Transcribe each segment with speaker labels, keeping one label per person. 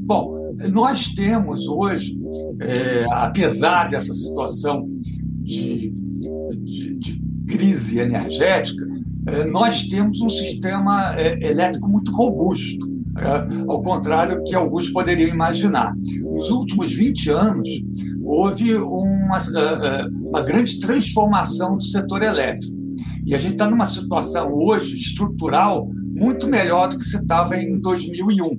Speaker 1: Bom, nós temos hoje, é, apesar dessa situação de, de, de crise energética, é, nós temos um sistema é, elétrico muito robusto, é, ao contrário do que alguns poderiam imaginar. Nos últimos 20 anos, houve uma, uma grande transformação do setor elétrico. E a gente está numa situação hoje estrutural muito melhor do que se estava em 2001.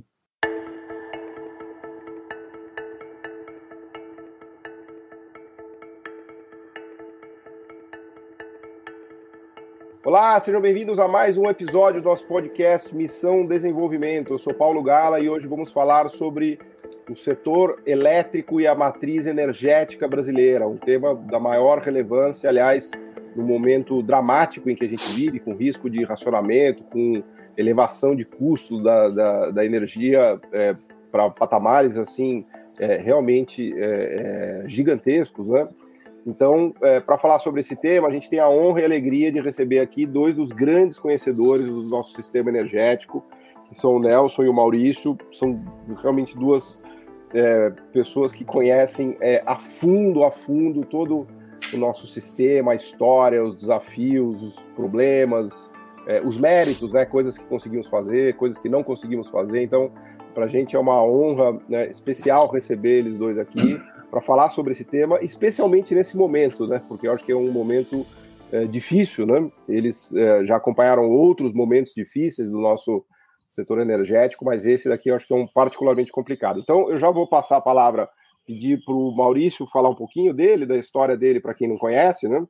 Speaker 2: Olá, sejam bem-vindos a mais um episódio do nosso podcast Missão Desenvolvimento. Eu sou Paulo Gala e hoje vamos falar sobre o setor elétrico e a matriz energética brasileira, um tema da maior relevância, aliás, no momento dramático em que a gente vive, com risco de racionamento, com elevação de custo da, da, da energia é, para patamares assim é, realmente é, é gigantescos, né? Então, é, para falar sobre esse tema, a gente tem a honra e a alegria de receber aqui dois dos grandes conhecedores do nosso sistema energético, que são o Nelson e o Maurício. São realmente duas é, pessoas que conhecem é, a fundo, a fundo, todo o nosso sistema, a história, os desafios, os problemas, é, os méritos, né, coisas que conseguimos fazer, coisas que não conseguimos fazer. Então, para a gente é uma honra né, especial receber eles dois aqui para falar sobre esse tema, especialmente nesse momento, né? Porque eu acho que é um momento é, difícil, né? Eles é, já acompanharam outros momentos difíceis do nosso setor energético, mas esse daqui eu acho que é um particularmente complicado. Então, eu já vou passar a palavra, pedir para o Maurício falar um pouquinho dele, da história dele, para quem não conhece, né?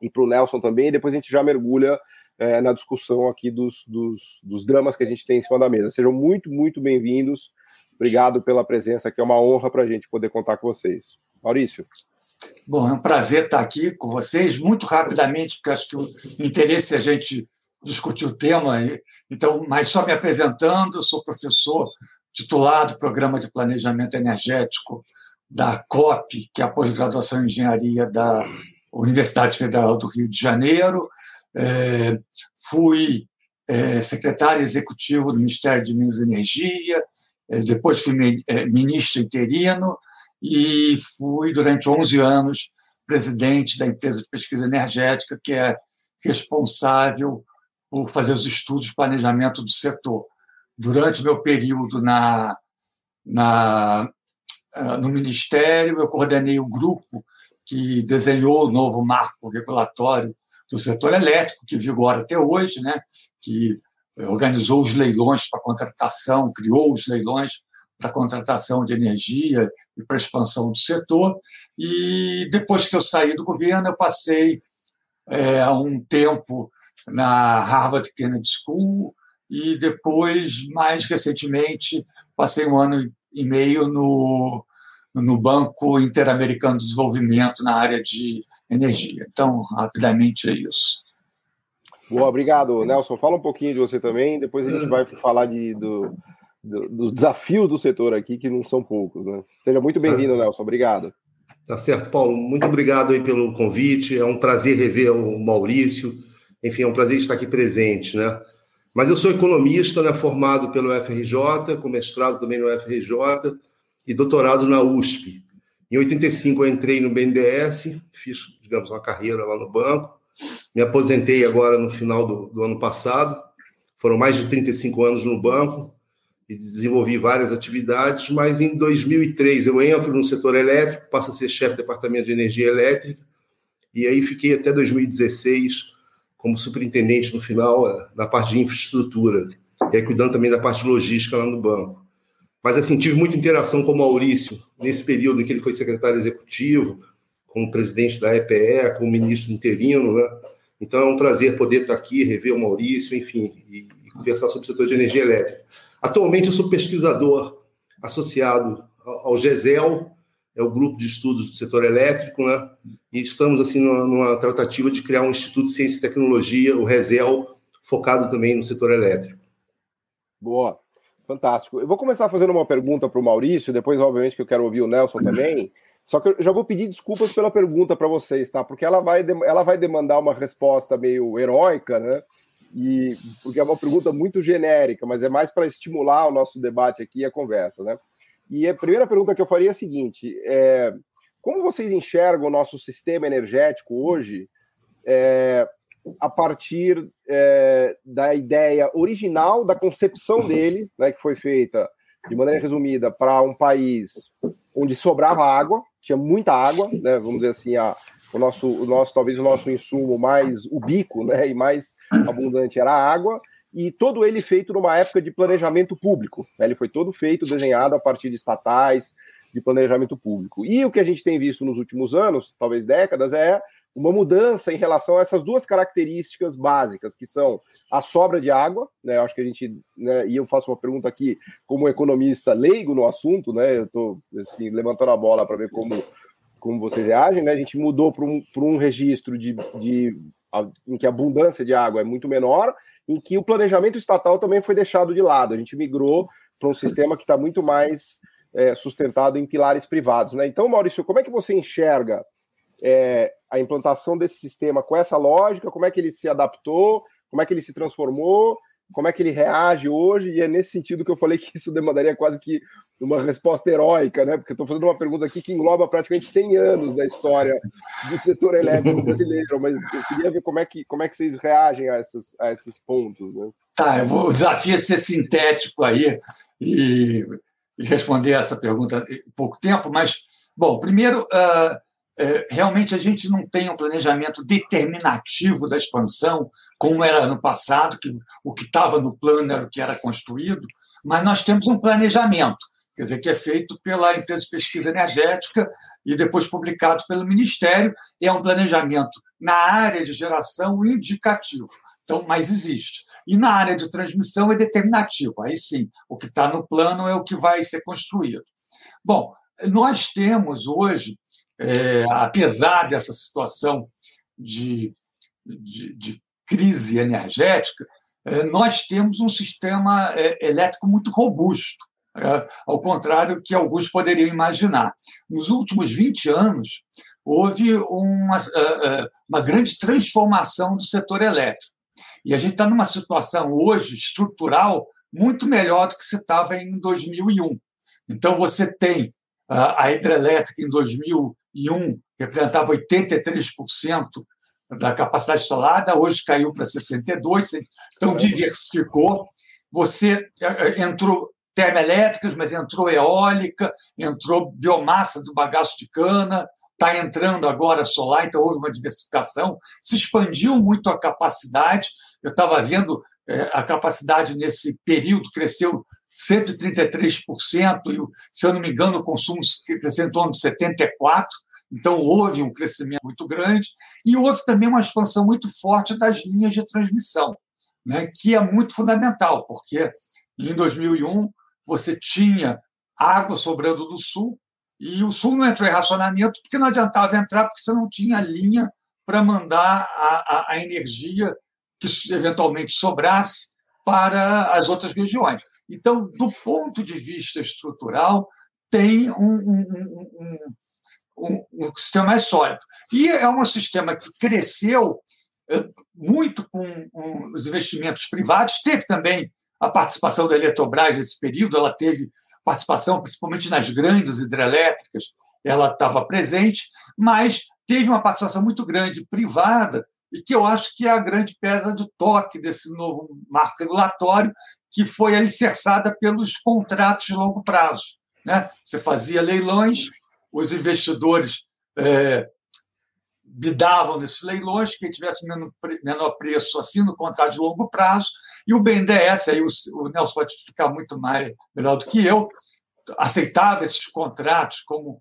Speaker 2: E para o Nelson também, e depois a gente já mergulha é, na discussão aqui dos, dos, dos dramas que a gente tem em cima da mesa. Sejam muito, muito bem-vindos. Obrigado pela presença aqui, é uma honra para a gente poder contar com vocês. Maurício.
Speaker 1: Bom, é um prazer estar aqui com vocês, muito rapidamente, porque acho que o interesse é a gente discutir o tema. Então, mas só me apresentando, eu sou professor titular do Programa de Planejamento Energético da COP, que é a pós-graduação em engenharia da Universidade Federal do Rio de Janeiro. É, fui é, secretário executivo do Ministério de Minas e Energia, depois fui é, ministro interino e fui, durante 11 anos, presidente da empresa de pesquisa energética, que é responsável por fazer os estudos de planejamento do setor. Durante meu período na, na, ah, no Ministério, eu coordenei o grupo que desenhou o novo marco regulatório do setor elétrico, que vigora até hoje, né? que organizou os leilões para contratação, criou os leilões para contratação de energia e para expansão do setor. E depois que eu saí do governo, eu passei é, um tempo na Harvard Kennedy School e depois, mais recentemente, passei um ano e meio no, no Banco Interamericano de Desenvolvimento na área de energia. Então, rapidamente é isso.
Speaker 2: Boa, obrigado, Nelson. Fala um pouquinho de você também, depois a gente vai falar de, do, do, dos desafios do setor aqui, que não são poucos, né? Seja muito bem-vindo, Nelson. Obrigado.
Speaker 3: Tá certo, Paulo. Muito obrigado aí pelo convite. É um prazer rever o Maurício. Enfim, é um prazer estar aqui presente, né? Mas eu sou economista, né, formado pelo FRJ, com mestrado também no FRJ e doutorado na USP. Em 85 eu entrei no BNDES, fiz, digamos, uma carreira lá no banco. Me aposentei agora no final do, do ano passado. Foram mais de 35 anos no banco e desenvolvi várias atividades, mas em 2003 eu entro no setor elétrico, passo a ser chefe do departamento de energia elétrica, e aí fiquei até 2016 como superintendente no final eh, na parte de infraestrutura, e aí cuidando também da parte logística lá no banco. Mas assim, tive muita interação com o Maurício nesse período em que ele foi secretário executivo, como presidente da EPE, como ministro interino, né? Então é um prazer poder estar aqui, rever o Maurício, enfim, e, conversar sobre o setor de energia elétrica. Atualmente eu sou pesquisador associado ao GESEL, é o grupo de estudos do setor elétrico, né? E estamos assim numa, numa tratativa de criar um instituto de ciência e tecnologia, o RESEL, focado também no setor elétrico.
Speaker 2: Boa, fantástico. Eu vou começar fazendo uma pergunta para o Maurício, depois obviamente que eu quero ouvir o Nelson também. Só que eu já vou pedir desculpas pela pergunta para vocês, tá? Porque ela vai, ela vai demandar uma resposta meio heróica, né? e porque é uma pergunta muito genérica, mas é mais para estimular o nosso debate aqui e a conversa, né? E a primeira pergunta que eu faria é a seguinte: é, como vocês enxergam o nosso sistema energético hoje é, a partir é, da ideia original, da concepção dele, né, que foi feita de maneira resumida para um país onde sobrava água, tinha muita água, né, vamos dizer assim, a, o nosso, o nosso, talvez o nosso insumo mais ubico né, e mais abundante era a água, e todo ele feito numa época de planejamento público. Né, ele foi todo feito, desenhado a partir de estatais, de planejamento público. E o que a gente tem visto nos últimos anos, talvez décadas, é uma mudança em relação a essas duas características básicas, que são a sobra de água, né? Acho que a gente, né, e eu faço uma pergunta aqui como economista leigo no assunto, né? Eu estou assim, levantando a bola para ver como, como vocês reagem, né? A gente mudou para um, um registro de, de em que a abundância de água é muito menor, em que o planejamento estatal também foi deixado de lado. A gente migrou para um sistema que está muito mais é, sustentado em pilares privados, né? Então, Maurício, como é que você enxerga é, a implantação desse sistema com essa lógica, como é que ele se adaptou, como é que ele se transformou, como é que ele reage hoje, e é nesse sentido que eu falei que isso demandaria quase que uma resposta heróica, né? Porque eu estou fazendo uma pergunta aqui que engloba praticamente 100 anos da história do setor elétrico brasileiro, mas eu queria ver como é que, como é que vocês reagem a, essas, a esses pontos. Né?
Speaker 1: Tá, eu vou, o desafio é ser sintético aí e, e responder essa pergunta em pouco tempo, mas, bom, primeiro, uh, realmente a gente não tem um planejamento determinativo da expansão, como era no passado, que o que estava no plano era o que era construído, mas nós temos um planejamento, quer dizer, que é feito pela empresa de pesquisa energética e depois publicado pelo Ministério, é um planejamento na área de geração indicativo. Então, mas existe. E na área de transmissão é determinativo. Aí sim, o que está no plano é o que vai ser construído. Bom, nós temos hoje é, apesar dessa situação de, de, de crise energética, é, nós temos um sistema é, elétrico muito robusto, é, ao contrário do que alguns poderiam imaginar. Nos últimos 20 anos, houve uma, é, uma grande transformação do setor elétrico. E a gente está numa situação hoje estrutural muito melhor do que se estava em 2001. Então, você tem a hidrelétrica em 2000 2001 representava 83% da capacidade instalada, hoje caiu para 62%, então diversificou. Você eh, eh, entrou termoelétricas, mas entrou eólica, entrou biomassa do bagaço de cana, está entrando agora solar, então houve uma diversificação, se expandiu muito a capacidade. Eu estava vendo eh, a capacidade nesse período cresceu 133%, e, se eu não me engano, o consumo cresceu em torno de 74%. Então, houve um crescimento muito grande e houve também uma expansão muito forte das linhas de transmissão, né, que é muito fundamental, porque em 2001 você tinha água sobrando do sul e o sul não entrou em racionamento porque não adiantava entrar, porque você não tinha linha para mandar a, a, a um que eventualmente sobrasse para as outras regiões. Então, do ponto de vista estrutural, tem um, um, um, um, um sistema mais sólido. E é um sistema que cresceu eh, muito com os investimentos privados, teve também a participação da Eletrobras nesse período, ela teve participação principalmente nas grandes hidrelétricas, ela estava presente, mas teve uma participação muito grande privada, e que eu acho que é a grande pedra de toque desse novo marco regulatório, que foi alicerçada pelos contratos de longo prazo. Né? Você fazia leilões, os investidores é, bidavam nesses leilões, quem tivesse menor preço assina o contrato de longo prazo, e o BNDES, aí o, o Nelson pode explicar muito mais, melhor do que eu, aceitava esses contratos como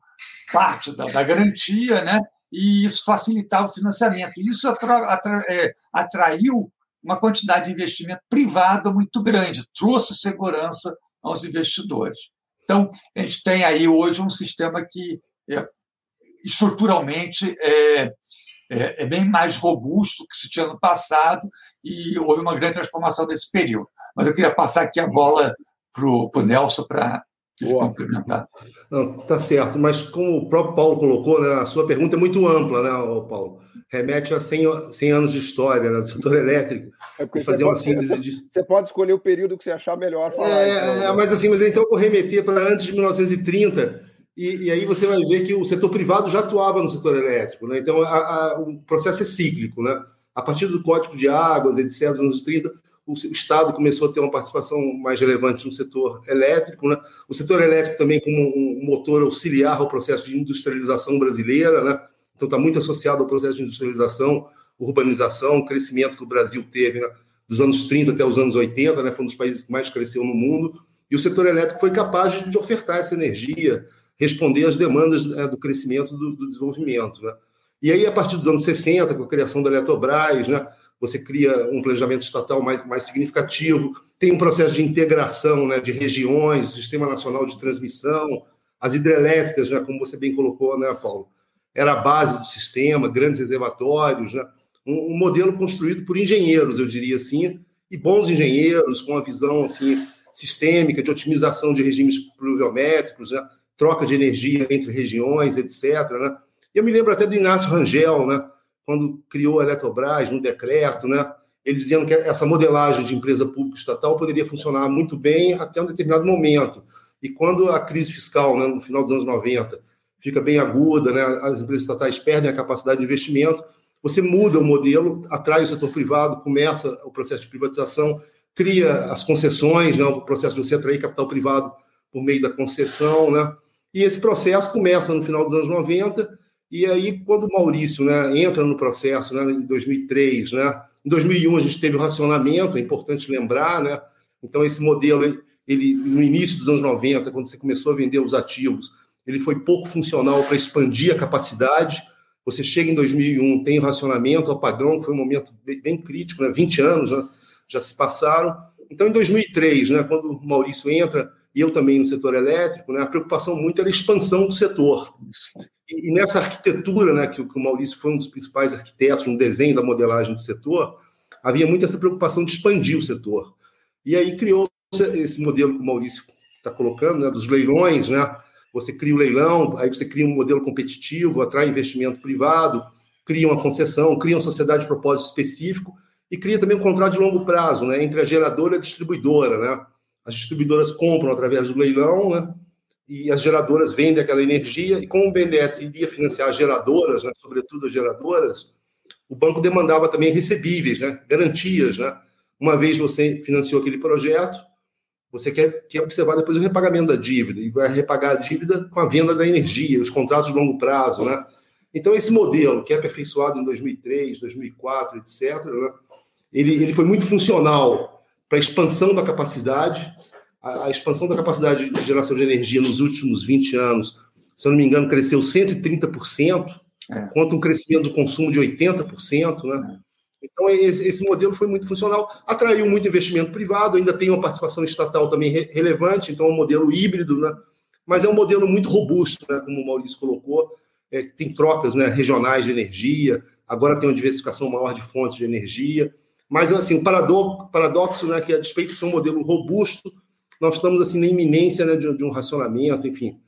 Speaker 1: parte da, da garantia, né? e isso facilitava o financiamento. Isso atra, atra, é, atraiu uma quantidade de investimento privado muito grande, trouxe segurança aos investidores. Então, a gente tem aí hoje um sistema que é, estruturalmente é, é, é, bem mais robusto que se tinha no passado e houve uma grande transformação nesse período. Mas eu queria passar aqui a bola para o Nelson para complementar.
Speaker 3: Não, tá certo, mas como o próprio Paulo colocou, né, a sua pergunta é muito ampla, né, Paulo? Remete a 100, 100 anos de história né, do setor elétrico.
Speaker 2: É e fazer uma síntese de... Você pode escolher o período que você achar melhor falar. É,
Speaker 3: então, né? mas assim, mas então eu vou remeter para antes de 1930, e, e, aí você vai ver que o setor privado já atuava no setor elétrico. Né? Então, a, a, o processo é cíclico. Né? A partir do Código de Águas, etc., dos anos 30, o, Estado começou a ter uma participação mais relevante no setor elétrico. Né? O setor elétrico também como um, um motor auxiliar ao processo de industrialização brasileira. Né? Então, está muito associado ao processo de industrialização, urbanização, crescimento que o Brasil teve né? dos anos 30 até os anos 80, né? foi um dos países que mais cresceu no mundo. E o setor elétrico foi capaz de ofertar essa energia, responder às demandas né, do crescimento do, do desenvolvimento. Né? E aí, a partir dos anos 60, com a criação da Eletrobras, né, você cria um planejamento estatal mais, mais significativo, tem um processo de integração né, de regiões, Sistema Nacional de Transmissão, as hidrelétricas, né, como você bem colocou, né, Paulo? Era a base do sistema, grandes reservatórios, né? um, um modelo construído por engenheiros, eu diria assim, e bons engenheiros, com uma visão assim, sistêmica de otimização de regimes pluviométricos, né? troca de energia entre regiões, etc. Né? Eu me lembro até do Inácio Rangel, né? quando criou a Eletrobras, no decreto, né? ele dizendo que essa modelagem de empresa pública estatal poderia funcionar muito bem até um determinado momento. E quando a crise fiscal, né, no final dos anos 90, fica bem aguda, né, as empresas estatais perdem a capacidade de investimento, você muda o modelo, atrai o setor privado, começa o processo de privatização, cria as concessões, né, o processo de você atrair capital privado por meio da concessão, né? E esse processo começa no final dos anos 90, e aí, quando o Maurício né, entra no processo, né, em 2003, né, em 2001 a gente teve o racionamento, é importante lembrar, né? Então, esse modelo, ele, no início dos anos 90, quando você começou a vender os ativos, ele foi pouco funcional para expandir a capacidade. Você chega em 2001, tem o racionamento, o apagão, foi um momento bem, crítico, né? 20 anos né? já se passaram. Então, em 2003, né, quando o Maurício entra, e eu também no setor elétrico, né, a preocupação muito era a expansão do setor. E, nessa arquitetura, né, que, que o Maurício foi um dos principais arquitetos no desenho da modelagem do setor, havia muito essa preocupação de expandir o setor. E aí criou esse modelo que o Maurício está colocando, né, dos leilões, né? Você cria o leilão, aí você cria um modelo competitivo, atrai investimento privado, cria uma concessão, cria uma sociedade de propósito específico e cria também um contrato de longo prazo, né, entre a geradora e a distribuidora, né? As distribuidoras compram através do leilão, né? E as geradoras vendem aquela energia. E como o BNDES iria financiar as geradoras, né? sobretudo as geradoras, o banco demandava também recebíveis, né? Garantias, né? Uma vez você financiou aquele projeto, você quer, quer observar depois o repagamento da dívida e vai repagar a dívida com a venda da energia, os contratos de longo prazo, né? Então esse modelo que é aperfeiçoado em 2003, 2004, etc, né? ele, ele foi muito funcional para a expansão da capacidade. A, a, expansão da capacidade de geração de energia nos últimos 20 anos, se eu não me engano, cresceu 130%, é. quanto um crescimento do consumo de 80%. Né? É. Então, esse, modelo foi muito funcional, atraiu muito investimento privado, ainda tem uma participação estatal também re, relevante, então é um modelo híbrido, né? mas é um modelo muito robusto, né? como o Maurício colocou, é, tem trocas né, regionais de energia, agora tem uma diversificação maior de fontes de energia. Mas, assim, o paradoxo, paradoxo né, que a despeito de ser um modelo robusto, nós estamos assim na iminência né, de, um racionamento, enfim.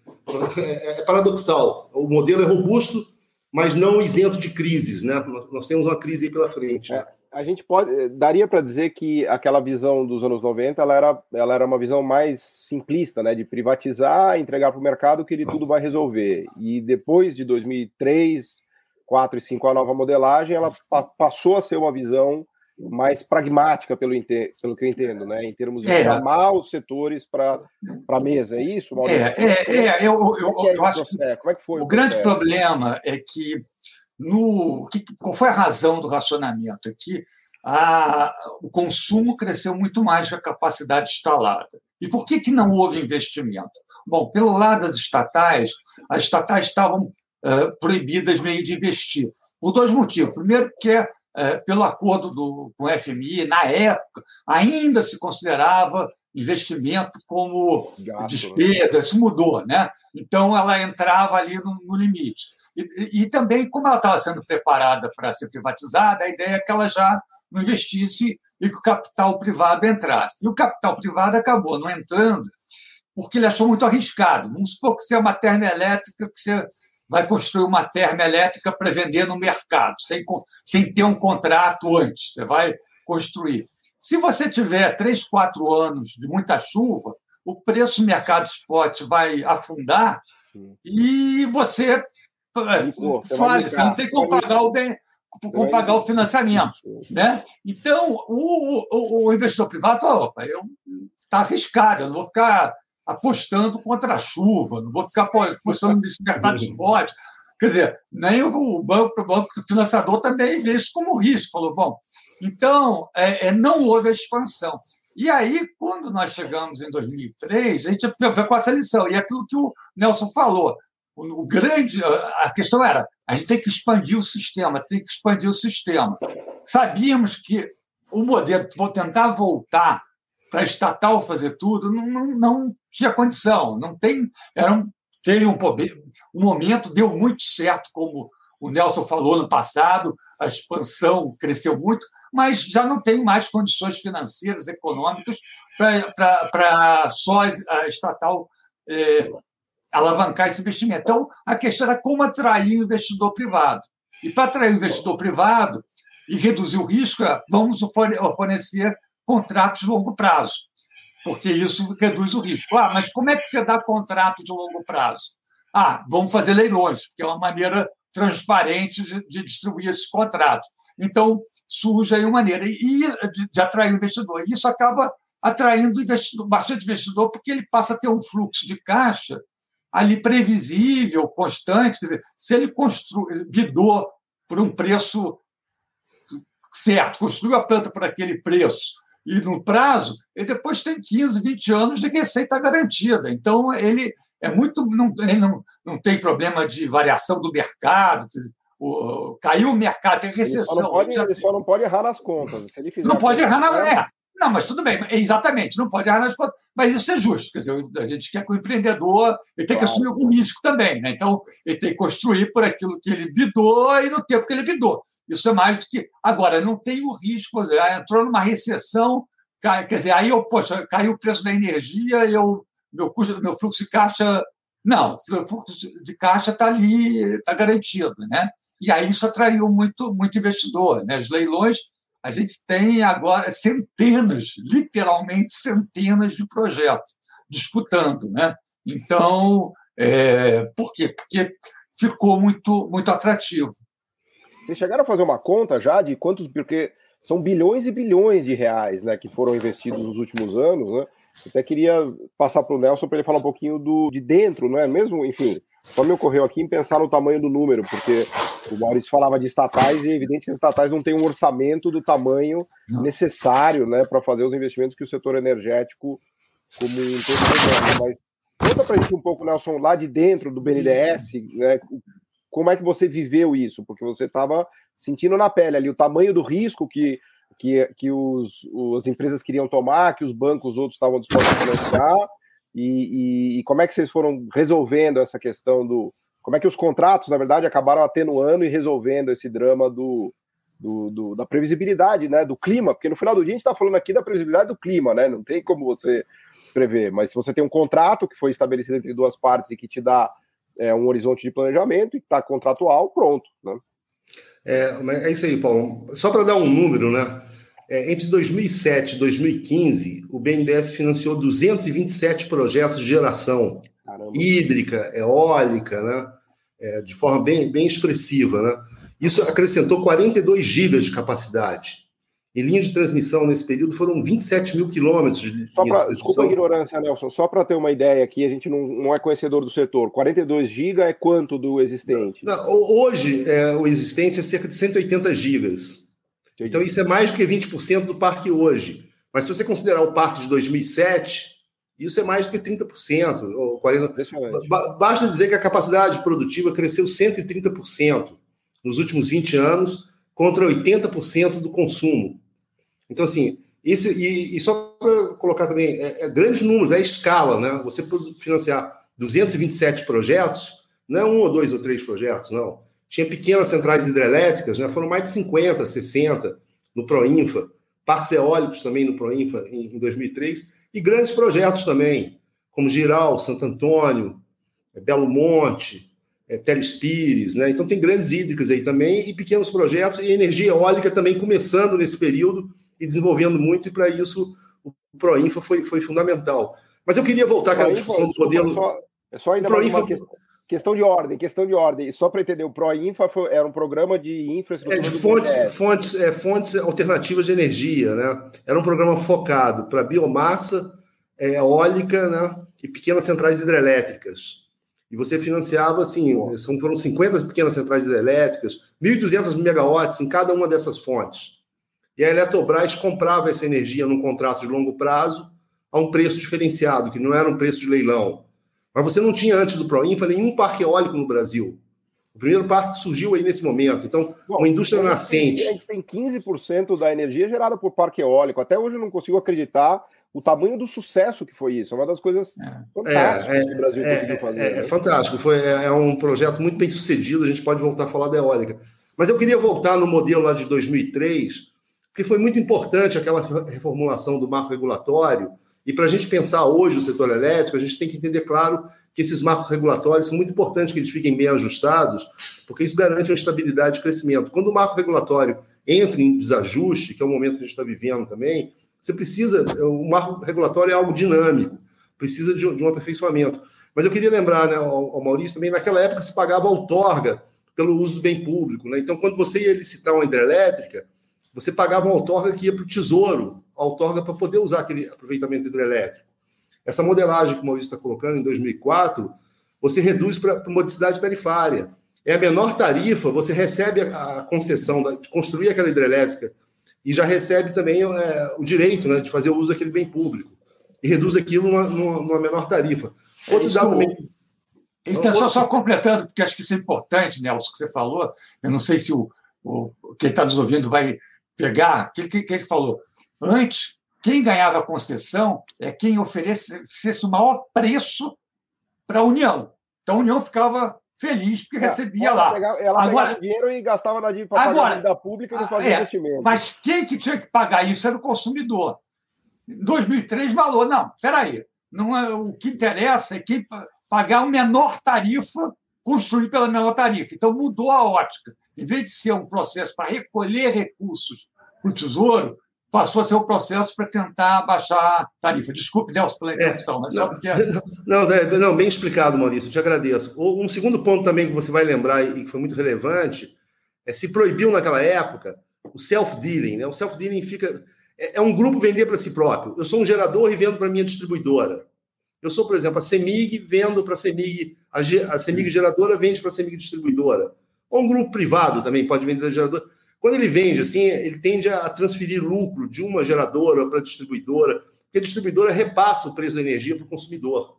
Speaker 3: É, é, paradoxal. O modelo é robusto, mas não isento de crises, né? Nós, temos uma crise pela frente. É,
Speaker 2: a gente pode, daria para dizer que aquela visão dos anos 90, ela era, ela era uma visão mais simplista, né? De privatizar, entregar para o mercado que ele tudo vai resolver. E depois de 2003, 4 e 5, a nova modelagem, ela pa passou a ser uma visão mais pragmática, pelo, pelo que eu entendo, né? em termos de é. chamar os setores para a mesa. É isso,
Speaker 1: Maurício? É, é, é, eu, eu, é eu acho que Como é que foi o, o grande problema é que, no, que, qual foi a razão do racionamento? É que a, o consumo cresceu muito mais que a capacidade instalada. E por que, que não houve investimento? Bom, pelo lado das estatais, as estatais estavam uh, proibidas meio de investir, por dois motivos. Primeiro, porque é, pelo acordo do, com o FMI, na época, ainda se considerava investimento como Gato, né? despesa, isso mudou, né? Então ela entrava ali no, no limite. E, e, também, como ela estava sendo preparada para ser privatizada, a ideia é que ela já não investisse e que o capital privado entrasse. E o capital privado acabou não entrando porque ele achou muito arriscado. Vamos supor que você é uma termoelétrica que você vai construir uma termoelétrica para vender no mercado, sem, sem ter um contrato antes. Você vai construir. Se você tiver três, quatro anos de muita chuva, o preço do mercado spot vai afundar e você fale, você não tem como pagar o bem, como pagar o financiamento, né? Então o, o, o investidor privado, opa, eu está arriscado, eu não vou ficar apostando contra a chuva, não vou ficar apostando nesse mercado de esporte. Quer dizer, nem o banco, o banco financiador também vê isso como risco. Falou, bom, então é, é, não houve a expansão. E aí, quando nós chegamos em 2003, a gente foi com essa lição. E é aquilo que o Nelson falou. O, o grande, a questão era, a gente tem que expandir o sistema, tem que expandir o sistema. Sabíamos que o modelo, vou tentar voltar para estatal fazer tudo, não, não, não, tinha condição. Não tem, era um, teve um, um momento, deu muito certo, como o Nelson falou no passado, a expansão cresceu muito, mas já não tem mais condições financeiras, econômicas, para só a estatal é, alavancar esse investimento. Então, a questão era como atrair o investidor privado. E para atrair o investidor privado e reduzir o risco, vamos fornecer contratos de longo prazo, porque isso reduz o risco. Ah, mas como é que você dá contrato de longo prazo? Ah, vamos fazer leilões, porque é uma maneira transparente de, de distribuir esses contratos. Então, surge aí uma maneira e, de, de atrair o investidor. E isso acaba atraindo investidor, bastante investidor, porque ele passa a ter um fluxo de caixa ali previsível, constante. Quer dizer, se ele constru, bidou por um preço certo, construiu a planta por aquele preço e no prazo, ele depois tem 15, 20 anos de receita garantida. Então, ele é muito. Não, ele não, não tem problema de variação do mercado. O, caiu o mercado, tem recessão. Ele só
Speaker 2: não pode, ele só não pode errar nas contas.
Speaker 1: Não pode errar na. É, não, mas tudo bem, exatamente, não pode errar nas contas, mas isso é justo. Quer dizer, a gente quer que o empreendedor ele tem claro. que assumir algum risco também. Né? Então, ele tem que construir por aquilo que ele bidou e no tempo que ele bidou. Isso é mais do que. Agora, não tem o risco, ah, entrou numa recessão, cai, quer dizer, aí eu, poxa, caiu o preço da energia, eu, meu, custo, meu fluxo de caixa. Não, o fluxo de caixa está ali, está garantido. Né? E aí isso atraiu muito, muito investidor. Né? Os leilões a gente tem agora centenas, literalmente centenas de projetos disputando. Né? Então, é, por quê? Porque ficou muito, muito atrativo.
Speaker 2: Vocês chegaram a fazer uma conta já de quantos, porque são bilhões e bilhões de reais né, que foram investidos nos últimos anos, né? Até queria passar para o Nelson para ele falar um pouquinho do, de dentro, não é mesmo? Enfim, só me ocorreu aqui em pensar no tamanho do número, porque o Maurício falava de estatais e é evidente que as estatais não têm um orçamento do tamanho não. necessário né, para fazer os investimentos que o setor energético como um todo Mas conta para a gente um pouco, Nelson, lá de dentro do BNDES, né, como é que você viveu isso? Porque você estava sentindo na pele ali o tamanho do risco que que, que os, as empresas queriam tomar, que os bancos outros estavam dispostos a financiar, e, e, e, como é que vocês foram resolvendo essa questão do. Como é que os contratos, na verdade, acabaram atenuando e resolvendo esse drama do, do, do, da previsibilidade, né? Do clima, porque no final do dia a gente está falando aqui da previsibilidade do clima, né? Não tem como você prever, mas se você tem um contrato que foi estabelecido entre duas partes e que te dá é, um horizonte de planejamento e está contratual, pronto, né?
Speaker 3: É, é isso aí, Paulo. Só para dar um número, né? É, entre 2007 e 2015, o BNDES financiou 227 projetos de geração Caramba. hídrica, eólica, né? É, de forma bem, bem expressiva. Né? Isso acrescentou 42 gigas de capacidade. Em linha de transmissão nesse período foram 27 mil quilômetros de
Speaker 2: só pra, Desculpa a ignorância, Nelson. Só para ter uma ideia aqui, a gente não, não é conhecedor do setor. 42 GB é quanto do existente?
Speaker 3: Não, não, hoje, é, o existente é cerca de 180 gigas. Então, isso é mais do que 20% do parque hoje. Mas se você considerar o parque de 2007, isso é mais do que 30%. Ou 40%. Basta dizer que a capacidade produtiva cresceu 130% nos últimos 20 anos, contra 80% do consumo. Então, assim, esse, e, e só para colocar também, é, é, grandes números, é a escala, né? Você financiar 227 projetos, não é um ou dois ou três projetos, não. Tinha pequenas centrais hidrelétricas, né? foram mais de 50, 60 no Proinfa, parques eólicos também no Proinfa em, em 2003, e grandes projetos também, como Giral, Santo Antônio, Belo Monte, é, Telespires, né? Então tem grandes hídricas aí também e pequenos projetos e energia eólica também começando nesse período e desenvolvendo muito, e para isso o Proinfa foi, foi fundamental. Mas eu queria voltar àquela discussão do modelo.
Speaker 2: É só, ainda Proinfa... uma questão, questão de ordem, questão de ordem. Só para entender, o Proinfa foi, era um programa de infraestrutura.
Speaker 3: É, de fontes, fontes, é, fontes alternativas de energia, né? Era um programa focado para biomassa, é, eólica né? e pequenas centrais hidrelétricas. E você financiava, assim, foram 50 pequenas centrais hidrelétricas, 1.200 megawatts em cada uma dessas fontes. E a Eletrobras comprava essa energia num contrato de longo prazo a um preço diferenciado, que não era um preço de leilão. Mas você não tinha antes do Proinfa nenhum parque eólico no Brasil. O primeiro parque surgiu aí nesse momento. Então, Bom, uma indústria nascente.
Speaker 2: A gente tem 15% da energia gerada por parque eólico. Até hoje eu não consigo acreditar o tamanho do sucesso que foi isso. É uma das coisas é. fantásticas é, que o Brasil
Speaker 3: é,
Speaker 2: conseguiu fazer.
Speaker 3: É, né? fantástico. Foi, é, é, um projeto muito bem sucedido. A gente pode voltar a falar da eólica. Mas eu queria voltar no modelo lá de 2003, porque foi muito importante aquela reformulação do marco regulatório. E para a gente pensar hoje o setor elétrico, a gente tem que entender, claro, que esses marcos regulatórios são muito importantes que eles fiquem bem ajustados, porque isso garante uma estabilidade de crescimento. Quando o marco regulatório entra em desajuste, que é o momento que a gente está vivendo também, você precisa, o marco regulatório é algo dinâmico, precisa de, um aperfeiçoamento. Mas eu queria lembrar né, ao, Maurício também, naquela época se pagava outorga pelo uso do bem público. Né? Então, quando você ia licitar uma hidrelétrica, você pagava uma outorga que ia para o tesouro, a outorga para poder usar aquele aproveitamento hidrelétrico. Essa modelagem que o Maurício está colocando em 2004, você reduz para modicidade tarifária. É a menor tarifa, você recebe a, concessão de construir aquela hidrelétrica e já recebe também é, o direito né, de fazer o uso daquele bem público. E reduz aquilo numa, numa, numa menor tarifa.
Speaker 1: É Outro dado também. Então, só, só completando, porque acho que isso é importante, Nelson, que você falou. Eu não sei se o, o quem está nos ouvindo vai pegar. O que, que, que ele falou? Antes, quem ganhava a concessão é quem oferecesse o maior preço para a União. Então a União ficava feliz porque é, recebia
Speaker 2: ela
Speaker 1: lá.
Speaker 2: Pegava, ela agora, dinheiro e gastava na dívida para pagar a dívida pública e não fazia é, investimento.
Speaker 1: Mas quem que tinha que pagar isso era o consumidor. Em 2003 valor, não, peraí, não é, o que interessa é quem pagar a menor tarifa, construir pela menor tarifa. Então mudou a ótica. Em vez de ser um processo para recolher recursos para o Tesouro, passou a ser um processo para tentar baixar a tarifa. Desculpe, Nelson, pela interrupção, é, mas só porque.
Speaker 3: Não, não, não, bem explicado, Maurício, te agradeço. Um segundo ponto também que você vai lembrar e que foi muito relevante é se proibiu naquela época o self-dealing. Né? O self-dealing fica. É, é um grupo vender para si próprio. Eu sou um gerador e vendo para minha distribuidora. Eu sou, por exemplo, a Semig, vendo para a Semig, a Semig geradora vende para a Semig distribuidora. Ou um grupo privado também pode vender a geradora. Quando ele vende, assim, ele tende a transferir lucro de uma geradora para a distribuidora, porque a distribuidora repassa o preço da energia para o consumidor.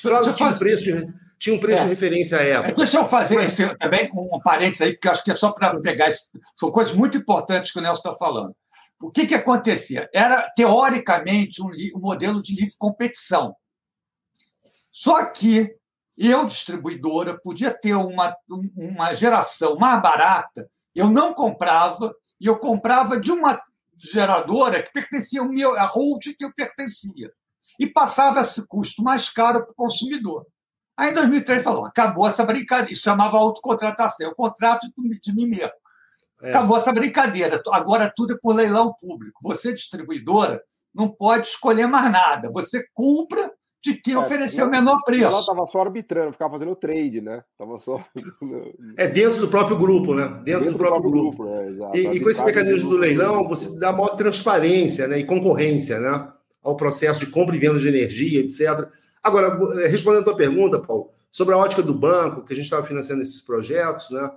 Speaker 3: Claro tinha um preço de, tinha um preço é. de referência à época.
Speaker 1: Deixa eu fazer Mas... esse, também um parênteses aí, porque acho que é só para pegar. Isso. São coisas muito importantes que o Nelson está falando. O que, que acontecia? Era, teoricamente, um, um modelo de livre competição. Só que eu, distribuidora, podia ter uma, uma geração mais barata eu não comprava, e eu comprava de uma geradora que pertencia ao meu, a holding que eu pertencia. E passava esse custo mais caro para o consumidor. Aí em 2003 falou: acabou essa brincadeira. Isso chamava autocontratação, é o contrato de mim mesmo. É. Acabou essa brincadeira. Agora tudo é por leilão público. Você, distribuidora, não pode escolher mais nada. Você compra de quem é, ofereceu o menor preço. Ela
Speaker 2: estava só arbitrando, ficava fazendo trade, né? Tava só...
Speaker 3: É dentro do próprio grupo, né? Dentro, dentro do, próprio, do próprio grupo. grupo. É. E, e, com esse mecanismo do leilão, você dá maior transparência né? e concorrência né? ao processo de compra e venda de energia, etc. Agora, eh, respondendo a tua pergunta, Paulo, sobre a ótica do banco, que a gente estava financiando esses projetos, né?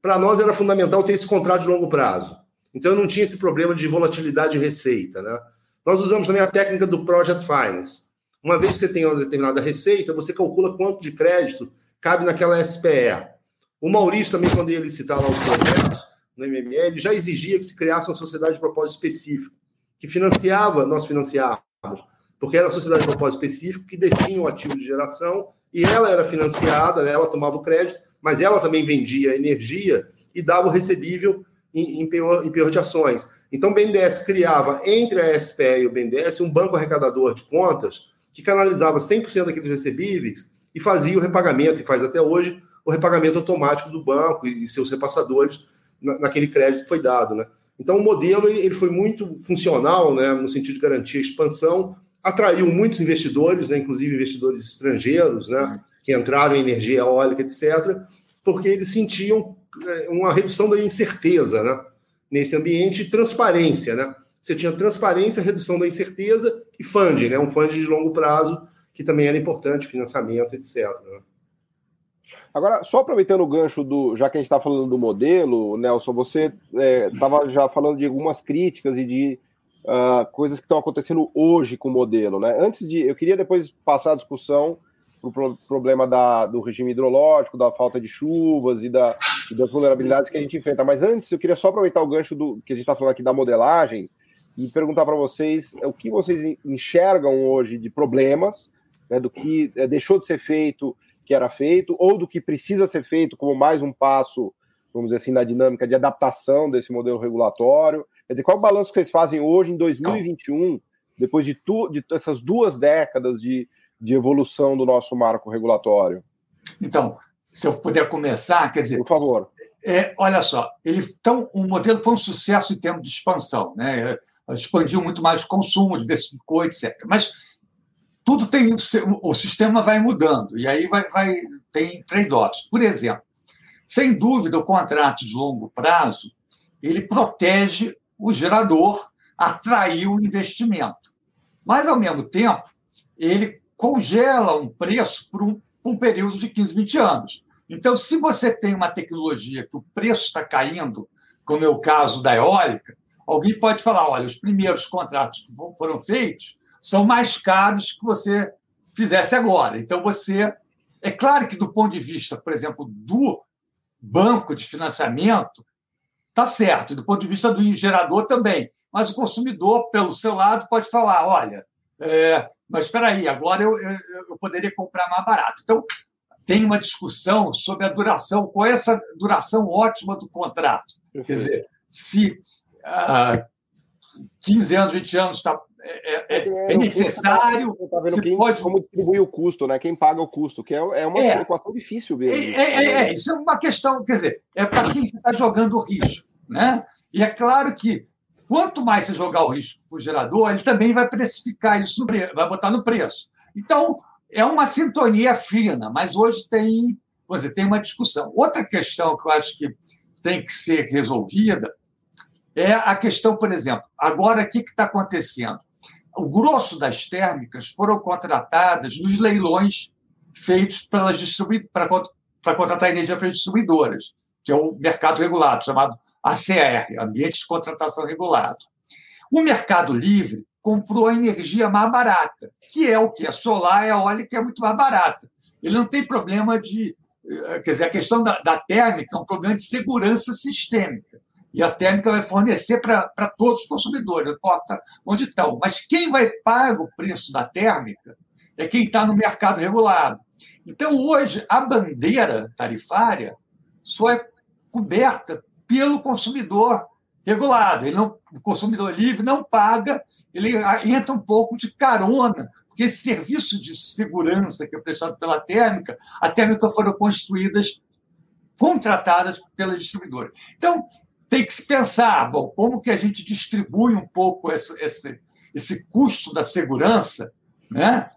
Speaker 3: para nós era fundamental ter esse contrato de longo prazo. Então, não tinha esse problema de volatilidade de receita. Né? Nós usamos também a técnica do Project Finance uma vez que você tem uma determinada receita, você calcula quanto de crédito cabe naquela SPE. O Maurício também, quando ia licitar lá os projetos no MML, já exigia que se criasse uma sociedade de propósito específico, que financiava, nós financiávamos, porque era a sociedade de propósito específico que detinha o ativo de geração e ela era financiada, né, ela tomava o crédito, mas ela também vendia energia e dava o recebível em, em, em penhor de ações. Então, o BNDES criava entre a SPE e o BNDES um banco arrecadador de contas que canalizava 100% daqueles recebíveis e fazia o repagamento, e faz até hoje, o repagamento automático do banco e seus repassadores naquele crédito que foi dado. Né? Então, o modelo ele foi muito funcional, né, no sentido de garantir a expansão, atraiu muitos investidores, né, inclusive investidores estrangeiros, né, que entraram em energia eólica, etc., porque eles sentiam é, uma redução da incerteza né, nesse ambiente e transparência. Né? Você tinha transparência, redução da incerteza e funding, né, um funding de longo prazo, que também era importante, financiamento, etc. Né?
Speaker 2: Agora, só aproveitando o gancho do. Já que a gente está falando do modelo, Nelson, você estava é, já falando de algumas críticas e de uh, coisas que estão acontecendo hoje com o modelo, né? Antes de. Eu queria depois passar a discussão para o pro problema da, do regime hidrológico, da falta de chuvas e, da, e das vulnerabilidades que a gente enfrenta. Mas antes, eu queria só aproveitar o gancho do que a gente está falando aqui da modelagem e perguntar para vocês o que vocês enxergam hoje de problemas, né, do que é, deixou de ser feito que era feito, ou do que precisa ser feito como mais um passo, vamos dizer assim, na dinâmica de adaptação desse modelo regulatório? Quer dizer, qual é o balanço que vocês fazem hoje, em 2021, depois de, tu, de essas duas décadas de, de evolução do nosso marco regulatório?
Speaker 1: Então, se eu puder começar, quer dizer.
Speaker 2: Por favor.
Speaker 1: É, olha só, ele, então, o modelo foi um sucesso em termos de expansão, né? expandiu muito mais o consumo, diversificou, etc. Mas tudo tem o sistema vai mudando e aí vai, vai tem trade-offs. Por exemplo, sem dúvida o contrato de longo prazo ele protege o gerador, atrair o investimento, mas ao mesmo tempo ele congela um preço por um, por um período de 15, 20 anos. Então, se você tem uma tecnologia que o preço está caindo, como é o caso da eólica, alguém pode falar: olha, os primeiros contratos que foram feitos são mais caros que você fizesse agora. Então, você. É claro que, do ponto de vista, por exemplo, do banco de financiamento, está certo, do ponto de vista do gerador também. Mas o consumidor, pelo seu lado, pode falar: olha, é, mas espera aí, agora eu, eu, eu, poderia comprar mais barato. Então, tem uma discussão sobre a duração, qual é essa duração ótima do contrato. Quer dizer, se ah, 15 anos, 20 anos está é, é, é necessário.
Speaker 2: Tá vendo quem, pode... Como distribuir o custo, né? Quem paga o custo, que é, é uma é, equação difícil mesmo.
Speaker 1: É, é, é, é, isso é uma questão, quer dizer, é para quem está jogando o risco. Né? E é claro que quanto mais você jogar o risco para o gerador, ele também vai precificar isso, no vai botar no preço. Então, é uma sintonia fina, mas hoje tem, dizer, tem uma discussão. Outra questão que eu acho que tem que ser resolvida é a questão, por exemplo, agora o que está acontecendo? o grosso das térmicas foram contratadas nos leilões feitos pelas para contratar energia para as distribuidoras, que é o mercado regulado, chamado ACR, Ambiente de Contratação Regulado. O mercado livre comprou a energia mais barata, que é o que? A solar e a eólica é muito mais barata. Ele não tem problema de. Eh, quer dizer, a questão da, da térmica é um problema de segurança sistêmica. E a térmica vai fornecer para todos os consumidores, não importa onde estão. Mas quem vai pagar o preço da térmica é quem está no mercado regulado. Então, hoje, a bandeira tarifária só é coberta pelo consumidor regulado. Ele não, o consumidor livre não paga, ele entra um pouco de carona, porque esse serviço de segurança que é prestado pela térmica, a térmica foram construídas, contratadas pela distribuidora. Então, tem que se pensar, bom, como que a gente distribui um pouco esse, esse, esse custo da segurança né,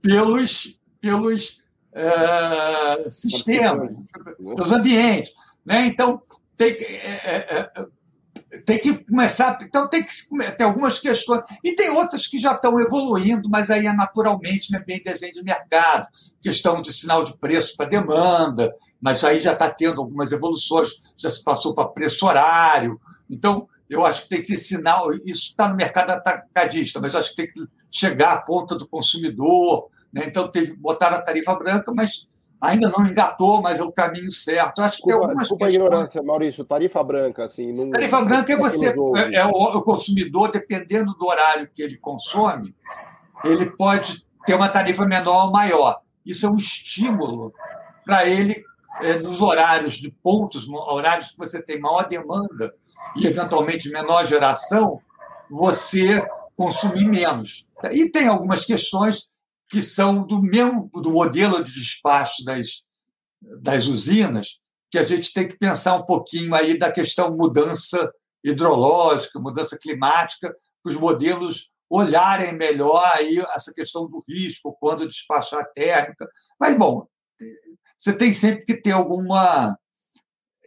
Speaker 1: pelos, pelos é, sistemas, pelos ambientes. Né? Então, tem que, é, é, tem que começar. Então, tem que ter algumas questões. E tem outras que já estão evoluindo, mas aí é naturalmente né, bem desenho de mercado. Questão de sinal de preço para demanda, mas aí já está tendo algumas evoluções, já se passou para preço horário. Então, eu acho que tem que sinal. Isso está no mercado atacadista, mas acho que tem que chegar à ponta do consumidor. Né? Então, teve, botaram a tarifa branca, mas ainda não engatou, mas é o caminho certo. acho que
Speaker 2: desculpa, tem algumas desculpa questões... a ignorância, Maurício. Tarifa branca, assim. Não...
Speaker 1: Tarifa branca é você é, é o, consumidor, dependendo do horário que ele consome, ele pode ter uma tarifa menor ou maior. Isso é um estímulo para ele é, nos horários de pontos, horários que você tem maior demanda e eventualmente menor geração, você consumir menos. E tem algumas questões que são do mesmo do modelo de despacho das, das usinas, que a gente tem que pensar um pouquinho aí da questão mudança hidrológica, mudança climática, para os modelos olharem melhor aí essa questão do risco quando despachar térmica. Mas, bom, você tem sempre que ter alguma.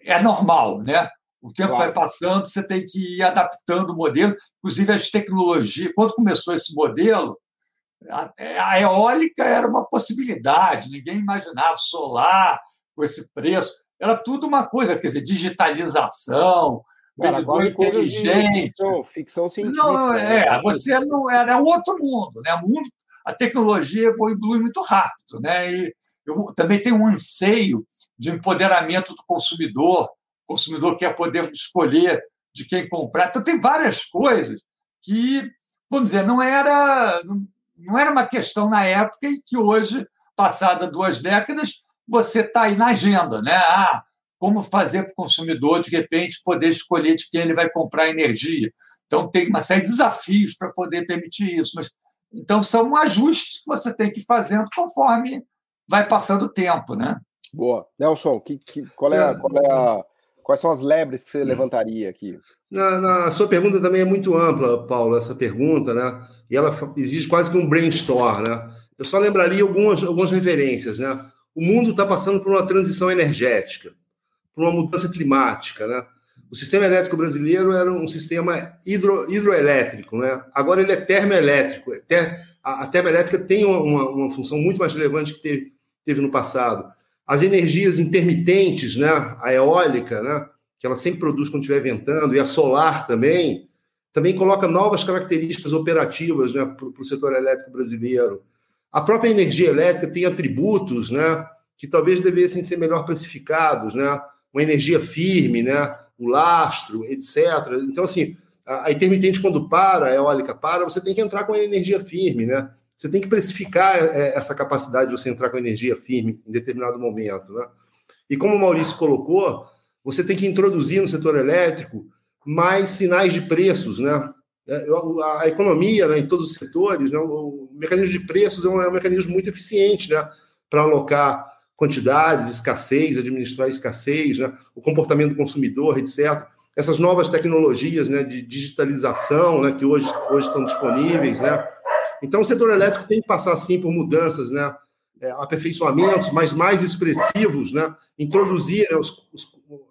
Speaker 1: É normal, né? O tempo claro. vai passando, você tem que ir adaptando o modelo, inclusive as tecnologias. Quando começou esse modelo, a eólica era uma possibilidade, ninguém imaginava solar com esse preço. Era tudo uma coisa, quer dizer, digitalização, medidor inteligente.
Speaker 2: Ficção, ficção científica.
Speaker 1: Não, é, né? você não era um outro mundo, né? O mundo, a tecnologia evolui muito rápido, né? E eu também tenho um anseio de empoderamento do consumidor. O consumidor quer poder escolher de quem comprar. Então tem várias coisas que, vamos dizer, não era não era uma questão na época e que hoje, passada duas décadas, você está aí na agenda, né? Ah, como fazer para o consumidor, de repente, poder escolher de quem ele vai comprar energia. Então, tem uma série de desafios para poder permitir isso. Mas, então, são ajustes que você tem que ir fazendo conforme vai passando o tempo, né?
Speaker 2: Boa. Nelson, que, que, qual é, qual é a, quais são as lebres que você levantaria aqui?
Speaker 3: Na, na, a sua pergunta também é muito ampla, Paulo, essa pergunta, né? E ela exige quase que um brainstorm, né? Eu só lembraria algumas, algumas referências, né? O mundo está passando por uma transição energética por uma mudança climática, né? O sistema elétrico brasileiro era um sistema hidro, hidroelétrico, né? Agora ele é termoelétrico. A, a termoelétrica tem uma, uma, função muito mais relevante que teve, teve no passado. As energias intermitentes, né? A eólica, né? Que ela sempre produz quando estiver ventando, e a solar também, também coloca novas características operativas né, para o setor elétrico brasileiro. A própria energia elétrica tem atributos né, que talvez devessem ser melhor classificados, né? uma energia firme, né? o lastro, etc. Então, assim, a, intermitente, quando para, a eólica para, você tem que entrar com a energia firme, né? Você tem que precificar é, essa capacidade de você entrar com energia firme em determinado momento, né? E como o Maurício colocou, você tem que introduzir no setor elétrico mais sinais de preços, né? É, a economia né, em todos os setores, né, o mecanismo de preços é um, é um mecanismo muito eficiente né, para alocar quantidades, escassez, administrar escassez, né? o comportamento do consumidor, etc. Essas novas tecnologias né, de digitalização né, que hoje, hoje estão disponíveis. Né? Então, o setor elétrico tem que passar, sim, por mudanças, né? É, aperfeiçoamentos, mas mais expressivos, né? introduzir né, os, os,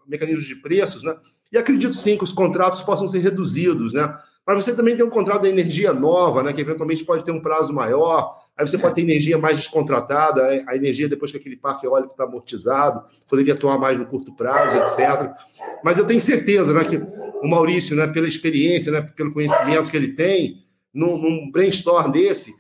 Speaker 3: mecanismos de preços. Né? E acredito, sim, que os contratos possam ser reduzidos. Né? Mas você também tem um contrato da energia nova, né, que eventualmente pode ter um prazo maior. Aí você pode ter energia mais descontratada, a energia depois que aquele parque eólico está amortizado, poderia atuar mais no curto prazo, etc. Mas eu tenho certeza né, que o Maurício, né, pela experiência, né, pelo conhecimento que ele tem, num, num brainstorm desse,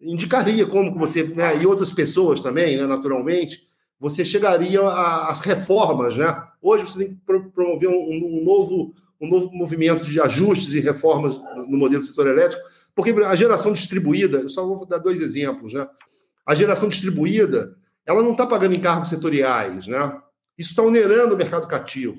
Speaker 3: indicaria como que você, né, e outras pessoas também, né, naturalmente, você chegaria às reformas. Né? Hoje você tem que promover um, um novo um novo movimento de ajustes e reformas no modelo do setor elétrico, porque a geração distribuída, eu só vou dar dois exemplos, né? A geração distribuída, ela não está pagando encargos setoriais, né? Isso está onerando o mercado cativo.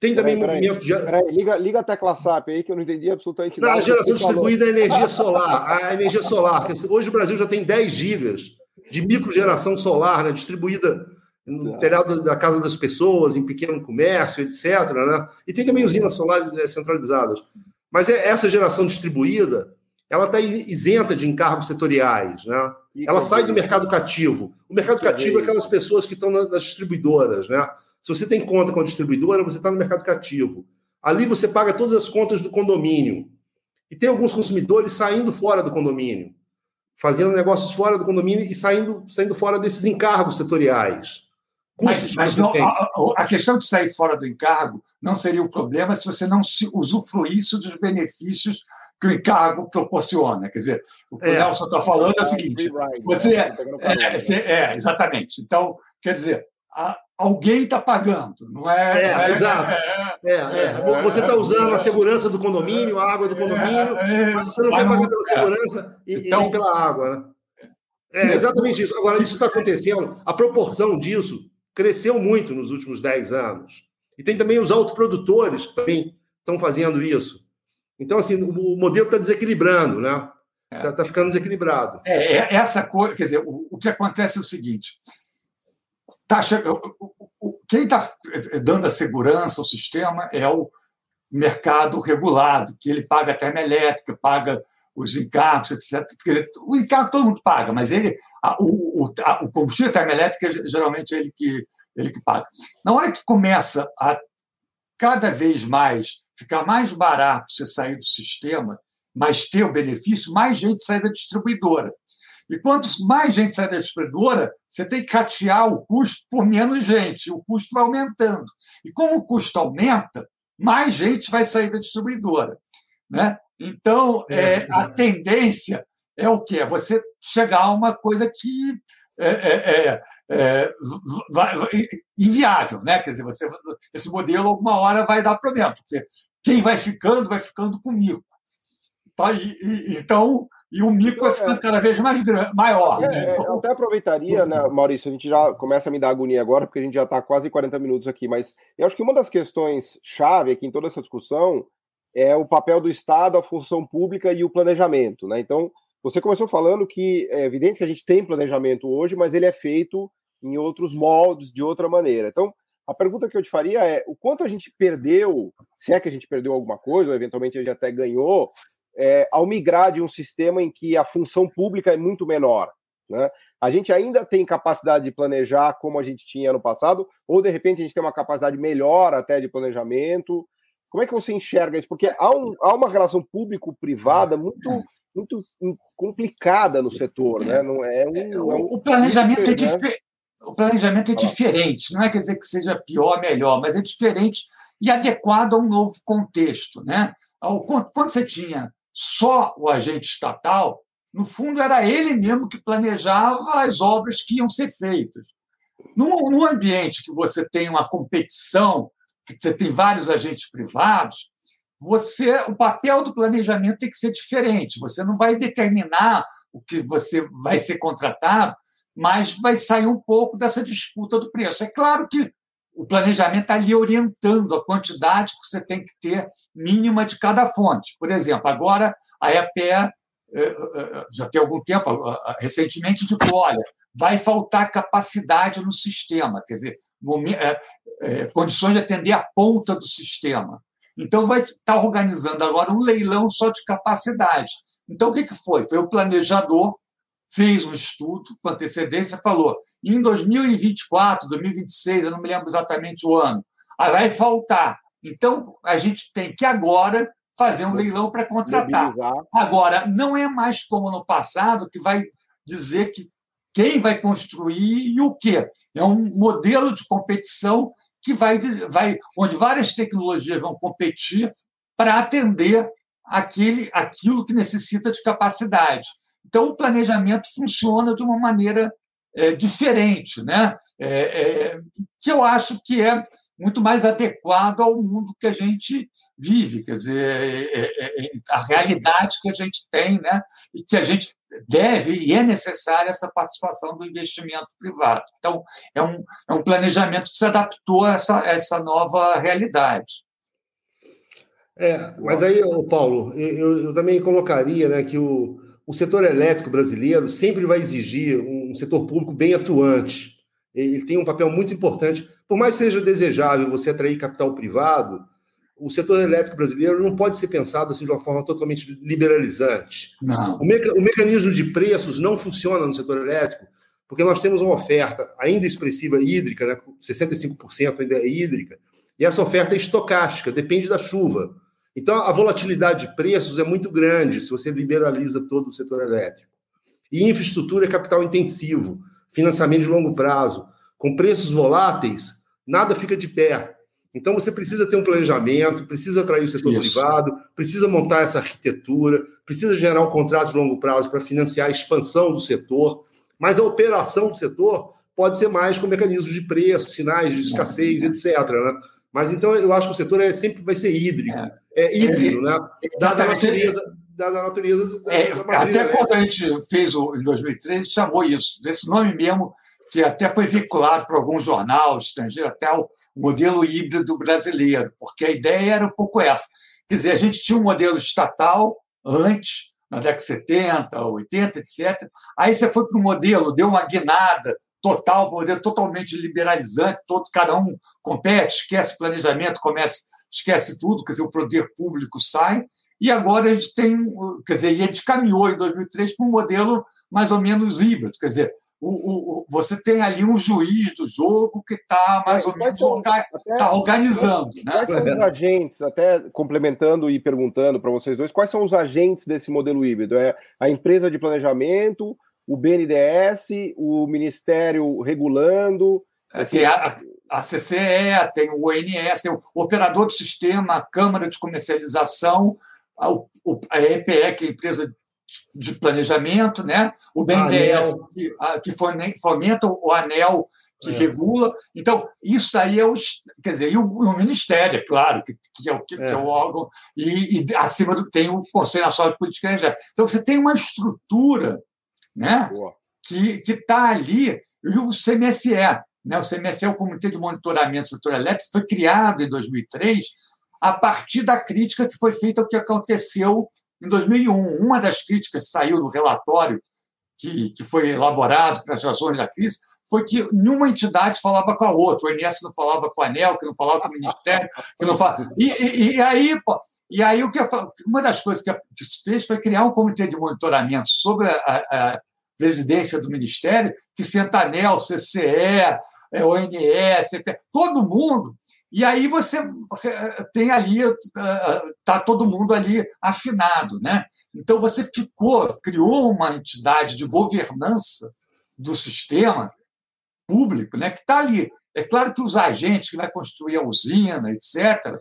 Speaker 3: Tem também peraí, movimento
Speaker 2: peraí, de. Peraí, liga, liga a tecla SAP aí, que eu não entendi absolutamente
Speaker 3: nada. Não, a geração distribuída é a energia solar. A energia solar. Hoje o Brasil já tem 10 gigas de microgeração solar, né, distribuída no telhado da casa das pessoas, em pequeno comércio, etc. Né? E tem também usinas solares eh, centralizadas. Mas é, essa geração distribuída, ela está isenta de encargos setoriais, né? Ela sai do mercado cativo. O mercado cativo é aquelas pessoas que estão nas distribuidoras, né? Se você tem conta com a distribuidora, você está no mercado cativo. Ali você paga todas as contas do condomínio. E tem alguns consumidores saindo fora do condomínio, fazendo negócios fora do condomínio e saindo, saindo fora desses encargos setoriais.
Speaker 1: Mas, mas não, a, a, questão de sair fora do encargo não seria o problema se você não se usufruísse dos benefícios que o encargo proporciona. Quer dizer, o que é. o Nelson está falando é o seguinte: você é, é, é, exatamente. Então, quer dizer, a, alguém está pagando, não é?
Speaker 3: É,
Speaker 1: não é
Speaker 3: exato. É, é, você está usando a segurança do condomínio, a água do condomínio, mas você não vai pagar pela segurança e, então, e nem pela água, né? É exatamente isso. Agora, isso está acontecendo, a proporção disso cresceu muito nos últimos 10 anos. E tem também os autoprodutores que também estão fazendo isso. Então, assim, o modelo está desequilibrando, né? Está é. tá ficando desequilibrado.
Speaker 1: É, é, essa coisa, quer dizer, o, o que acontece é o seguinte: tá, quem está dando a segurança ao sistema é o mercado regulado, que ele paga a termoelétrica, paga os encargos, etc. O encargo todo mundo paga, mas ele, a, o, a, o combustível termoelétrico geralmente é ele que, ele que paga. Na hora que começa a cada vez mais ficar mais barato você sair do sistema, mas ter o benefício, mais gente sai da distribuidora. E quanto mais gente sai da distribuidora, você tem que ratear o custo por menos gente, o custo vai aumentando. E como o custo aumenta, mais gente vai sair da distribuidora. Né? Então, é, é a tendência é o quê? Você chegar a uma coisa que é, é, é, é vai, vai, inviável, né? Quer dizer, você, esse modelo alguma hora vai dar problema, porque quem vai ficando, vai ficando com mico. Tá? E, e, então, e o mico vai ficando cada vez mais grande, maior.
Speaker 2: Né? Então, eu até aproveitaria, né, Maurício, a gente já começa a me dar agonia agora, porque a gente já está quase 40 minutos aqui, mas eu acho que uma das questões chave aqui em toda essa discussão é o papel do Estado, a função pública e o planejamento. Né? Então, você começou falando que é evidente que a gente tem planejamento hoje, mas ele é feito em outros moldes, de outra maneira. Então, a pergunta que eu te faria é o quanto a gente perdeu, se é que a gente perdeu alguma coisa, ou eventualmente a gente até ganhou, é, ao migrar de um sistema em que a função pública é muito menor. Né? A gente ainda tem capacidade de planejar como a gente tinha no passado, ou de repente a gente tem uma capacidade melhor até de planejamento. Como é que você enxerga isso? Porque há, um, há uma relação público-privada muito, muito complicada no setor. Né? Não é, um, é
Speaker 1: um, o planejamento é, né? o planejamento é diferente, não é quer dizer que seja pior ou melhor, mas é diferente e adequado a um novo contexto. Né? Quando você tinha só o agente estatal, no fundo, era ele mesmo que planejava as obras que iam ser feitas. Num, num ambiente que você tem uma competição, que você tem vários agentes privados, você o papel do planejamento tem que ser diferente. Você não vai determinar o que você vai ser contratado, mas vai sair um pouco dessa disputa do preço. É claro que o planejamento está ali orientando a quantidade que você tem que ter mínima de cada fonte. Por exemplo, agora a EPE, eh, eh, já tem algum tempo, recentemente disse: olha, vai faltar capacidade no sistema, quer dizer, eh, condições de atender a ponta do sistema. Então, vai estar tá organizando agora um leilão só de capacidade. Então, o que foi? Foi o planejador fez um estudo com antecedência, falou: em 2024, 2026, eu não me lembro exatamente o ano, vai faltar. Então, a gente tem que agora fazer um leilão para contratar. Agora, não é mais como no passado, que vai dizer que quem vai construir e o quê. É um modelo de competição que vai, vai onde várias tecnologias vão competir para atender aquele, aquilo que necessita de capacidade. Então, o planejamento funciona de uma maneira é, diferente, né? É, é, que eu acho que é muito mais adequado ao mundo que a gente vive, quer dizer, é, é, é, a realidade que a gente tem, né? E que a gente deve e é necessária essa participação do investimento privado. Então, é um, é um planejamento que se adaptou a essa, a essa nova realidade.
Speaker 3: É, mas aí, Paulo, eu, eu também colocaria né, que o, o setor elétrico brasileiro sempre vai exigir um setor público bem atuante. Ele tem um papel muito importante. Por mais que seja desejável você atrair capital privado, o setor elétrico brasileiro não pode ser pensado assim de uma forma totalmente liberalizante.
Speaker 1: Não.
Speaker 3: O, meca o mecanismo de preços não funciona no setor elétrico porque nós temos uma oferta ainda expressiva hídrica, né? 65% ainda é hídrica, e essa oferta é estocástica, depende da chuva. Então, a volatilidade de preços é muito grande se você liberaliza todo o setor elétrico. E infraestrutura é capital intensivo, financiamento de longo prazo. Com preços voláteis, nada fica de pé. Então, você precisa ter um planejamento, precisa atrair o setor Isso. privado, precisa montar essa arquitetura, precisa gerar um contrato de longo prazo para financiar a expansão do setor. Mas a operação do setor pode ser mais com mecanismos de preço, sinais de escassez, etc. Né? Mas então eu acho que o setor é, sempre vai ser hídrico, é, é híbrido, é, né? Dada a natureza. Dada a natureza da,
Speaker 1: é, da até quando a gente fez o, em 2013, chamou isso, desse nome mesmo, que até foi vinculado para algum jornal estrangeiro, até o modelo híbrido brasileiro, porque a ideia era um pouco essa. Quer dizer, a gente tinha um modelo estatal antes, na década de 70, 80, etc. Aí você foi para o modelo, deu uma guinada total, poder totalmente liberalizante, todo, cada um compete, esquece planejamento, começa, esquece tudo, quer dizer, o poder público sai, e agora a gente tem, quer dizer, e a gente caminhou em 2003 para um modelo mais ou menos híbrido, quer dizer, o, o, você tem ali um juiz do jogo que está mais ou menos orga, tá organizando. Né?
Speaker 2: Quais são os agentes, até complementando e perguntando para vocês dois, quais são os agentes desse modelo híbrido? É a empresa de planejamento, o BNDES, o Ministério regulando.
Speaker 1: É, tem a, a CCE, tem o ONS, tem o operador do sistema, a Câmara de Comercialização, a, a EPE, que é a empresa de planejamento, né? o BNDES, que, que fomenta o ANEL, que é. regula. Então, isso aí é o. Quer dizer, e o, o Ministério, é claro, que, que, é, o, que, é. que é o órgão, e, e, acima do, tem o Conselho Nacional de Política Energética. Então, você tem uma estrutura né? que está ali, e o CMSE, né? o CMSE, o Comitê de Monitoramento do Setor Elétrico, foi criado em 2003 a partir da crítica que foi feita ao que aconteceu em 2001. Uma das críticas que saiu do relatório que, que foi elaborado para as razões da crise foi que nenhuma entidade falava com a outra. O INSS não falava com a ANEL, que não falava com o Ministério, que não falava. E, e, e aí, e aí o que uma das coisas que se fez foi criar um comitê de monitoramento sobre a, a presidência do Ministério, que senta ANEL, CCE, ONS, todo mundo e aí você eh, tem ali, está eh, todo mundo ali afinado. Né? Então você ficou, criou uma entidade de governança do sistema público né, que está ali. É claro que os agentes que vai construir a usina, etc.,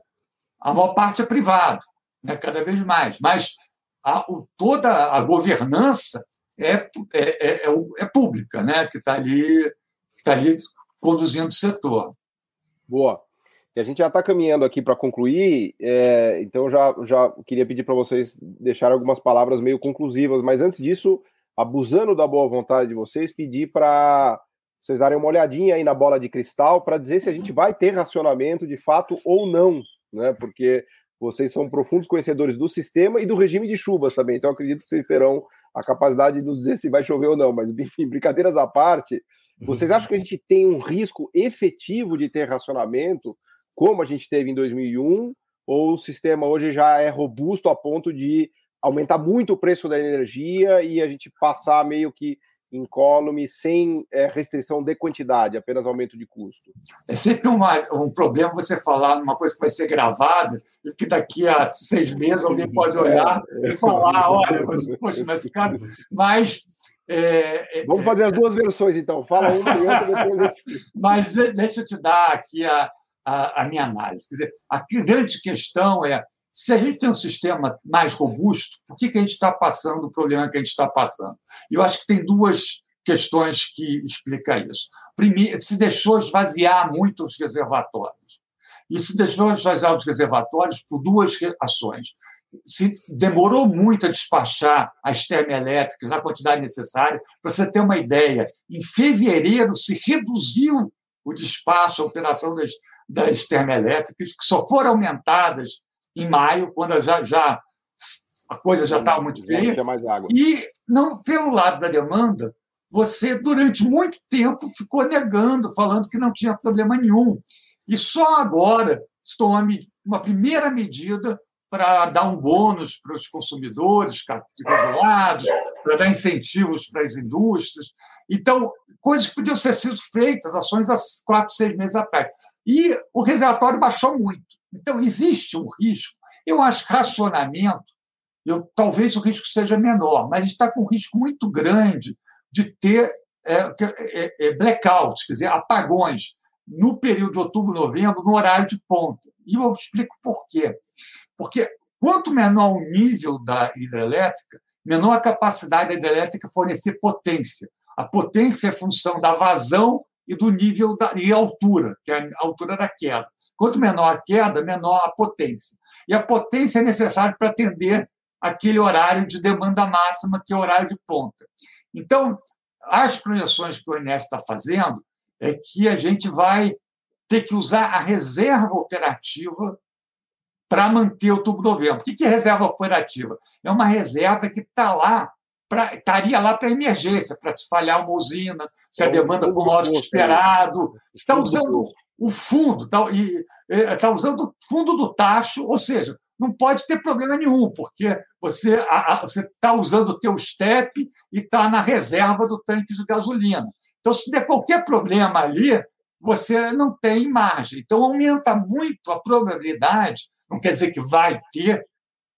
Speaker 1: a maior parte é privado, né, cada vez mais, mas a, o, toda a governança é, é, é, é, é pública, né, que está ali, tá ali conduzindo o setor.
Speaker 2: Boa a gente já está caminhando aqui para concluir, é, então já, já queria pedir para vocês deixarem algumas palavras meio conclusivas, mas antes disso, abusando da boa vontade de vocês, pedir para vocês darem uma olhadinha aí na bola de cristal para dizer se a gente vai ter racionamento de fato ou não, né? Porque vocês são profundos conhecedores do sistema e do regime de chuvas também, então acredito que vocês terão a capacidade de nos dizer se vai chover ou não, mas enfim, brincadeiras à parte, vocês acham que a gente tem um risco efetivo de ter racionamento como a gente teve em 2001, ou o sistema hoje já é robusto a ponto de aumentar muito o preço da energia e a gente passar meio que incólume, sem é, restrição de quantidade, apenas aumento de custo.
Speaker 1: É sempre uma, um problema você falar numa coisa que vai ser gravada e que daqui a seis meses alguém pode olhar é, e falar, olha, poxa, mas esse cara... Mas...
Speaker 2: É, é, Vamos fazer as duas versões, então. Fala uma e outra depois.
Speaker 1: Mas deixa eu te dar aqui a, a, a minha análise. Quer dizer, a grande questão é se a gente tem um sistema mais robusto, por que, que a gente está passando o problema que a gente está passando? Eu acho que tem duas questões que explicam isso. Primeiro, se deixou esvaziar muito os reservatórios. E se deixou esvaziar os reservatórios por duas ações. Se demorou muito a despachar as termoelétricas na quantidade necessária, para você ter uma ideia, em fevereiro se reduziu o despacho, a operação das, das termoelétricas, que só foram aumentadas em maio, quando já, já a coisa já estava muito feia. E não pelo lado da demanda, você durante muito tempo ficou negando, falando que não tinha problema nenhum. E só agora se tome uma primeira medida para dar um bônus para os consumidores regulados, para dar incentivos para as indústrias. Então, coisas que podiam ser sido feitas, ações há quatro, seis meses atrás. E o reservatório baixou muito. Então, existe um risco. Eu acho que racionamento, eu, talvez o risco seja menor, mas está com um risco muito grande de ter é, é, é, blackouts, quer dizer, apagões, no período de outubro, novembro, no horário de ponta. E eu explico por quê. Porque quanto menor o nível da hidrelétrica, menor a capacidade da hidrelétrica fornecer potência. A potência é função da vazão e do nível da, e altura, que é a altura da queda. Quanto menor a queda, menor a potência. E a potência é necessária para atender aquele horário de demanda máxima, que é o horário de ponta. Então, as projeções que o INES está fazendo é que a gente vai ter que usar a reserva operativa para manter o tubo novembro. O que é reserva operativa? É uma reserva que está lá pra, estaria lá para emergência, para se falhar uma usina, se a é demanda for maior do que esperado. Está usando o fundo, está tá usando o fundo do tacho, ou seja, não pode ter problema nenhum, porque você está usando o teu step e está na reserva do tanque de gasolina. Então, se der qualquer problema ali, você não tem margem. Então, aumenta muito a probabilidade, não quer dizer que vai ter,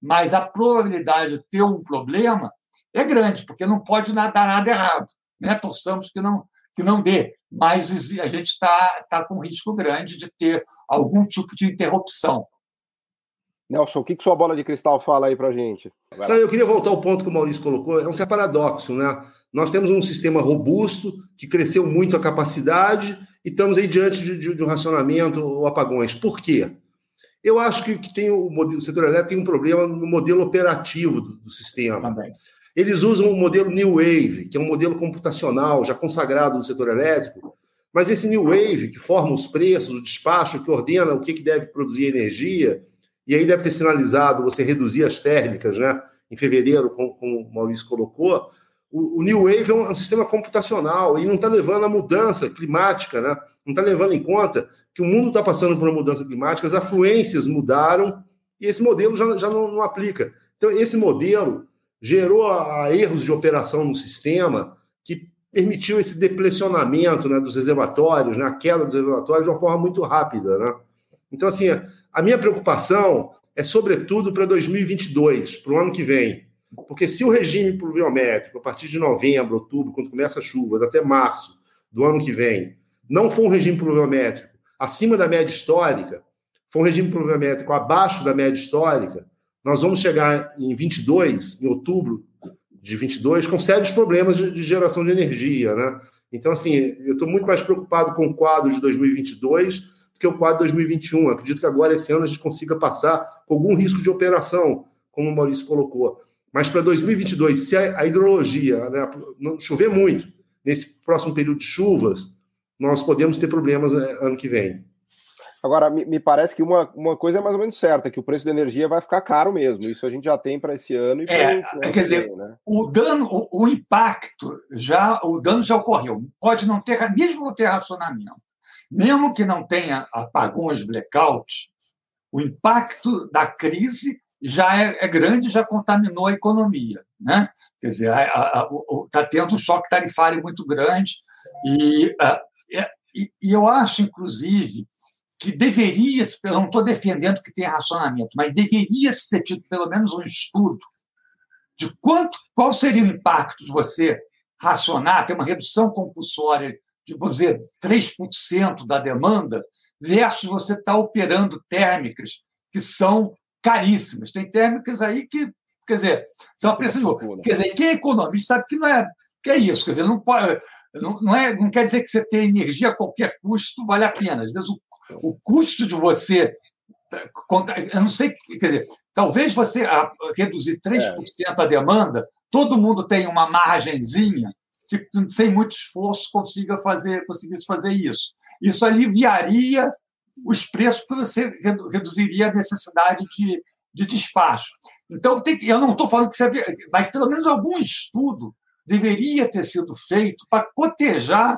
Speaker 1: mas a probabilidade de ter um problema é grande, porque não pode dar nada errado. Né? Torçamos que não, que não dê, mas a gente está tá com risco grande de ter algum tipo de interrupção.
Speaker 2: Nelson, o que, que sua bola de cristal fala aí para gente?
Speaker 3: Não, eu queria voltar ao ponto que o Maurício colocou. É um paradoxo, né? Nós temos um sistema robusto que cresceu muito a capacidade e estamos aí diante de, de, de um racionamento ou apagões. Por quê? Eu acho que, que tem o, modelo, o setor elétrico tem um problema no modelo operativo do, do sistema. Também. Eles usam o modelo New Wave, que é um modelo computacional já consagrado no setor elétrico, mas esse New Wave, que forma os preços, o despacho, que ordena o que, que deve produzir energia, e aí deve ter sinalizado você reduzir as térmicas, né? Em fevereiro, como, como o Maurício colocou, o, New Wave é um, é um, sistema computacional e não está levando a mudança climática, né? Não está levando em conta que o mundo está passando por uma mudança climática, as afluências mudaram e esse modelo já, já não, não aplica. Então, esse modelo gerou a, a erros de operação no sistema que permitiu esse deplecionamento né, dos reservatórios, né, a queda dos reservatórios de uma forma muito rápida. Né? Então, assim, a minha preocupação é sobretudo para 2022, para o ano que vem. Porque se o regime pluviométrico, a partir de novembro, outubro, quando começa a chuva, até março do ano que vem, não for um regime pluviométrico acima da média histórica, for um regime pluviométrico abaixo da média histórica, nós vamos chegar em 22, em outubro de 22, com sérios problemas de, geração de energia, né? Então, assim, eu estou muito mais preocupado com o quadro de 2022 do que o quadro de 2021. Eu acredito que agora, esse ano, a gente consiga passar com algum risco de operação, como o Maurício colocou. Mas para 2022, se a, a hidrologia né, não chover muito nesse próximo período de chuvas, nós podemos ter problemas né, ano que vem.
Speaker 2: Agora, me, me, parece que uma, uma coisa é mais ou menos certa, que o preço da energia vai ficar caro mesmo. Isso a gente já tem para esse ano. E
Speaker 1: é, quer dizer, vem, né? o dano, o, o, impacto, já o dano já ocorreu. Pode não ter, mesmo não ter racionamento, mesmo que não tenha apagões, blackouts, o impacto da crise já é, é grande, já contaminou a economia. Né? Quer dizer, está tendo um choque tarifário muito grande e, a, e, e eu acho, inclusive, que deveria, eu não estou defendendo que tenha racionamento, mas deveria se ter tido pelo menos um estudo de quanto, qual seria o impacto de você racionar, ter uma redução compulsória de, vamos dizer, 3% da demanda, versus você estar tá operando térmicas que são caríssimas. Tem térmicas aí que, quer dizer, são a preço de Quer dizer, quem é economista sabe que não é, que é isso. Quer dizer, não pode. Não, não, é, não quer dizer que você ter energia a qualquer custo vale a pena. Às vezes o o custo de você. Eu não sei, quer dizer, talvez você reduzir 3% é. a demanda, todo mundo tem uma margenzinha que, sem muito esforço, consiga fazer, conseguisse fazer isso. Isso aliviaria os preços, porque você reduziria a necessidade de, de despacho. Então, tem, eu não estou falando que você. Mas pelo menos algum estudo deveria ter sido feito para cotejar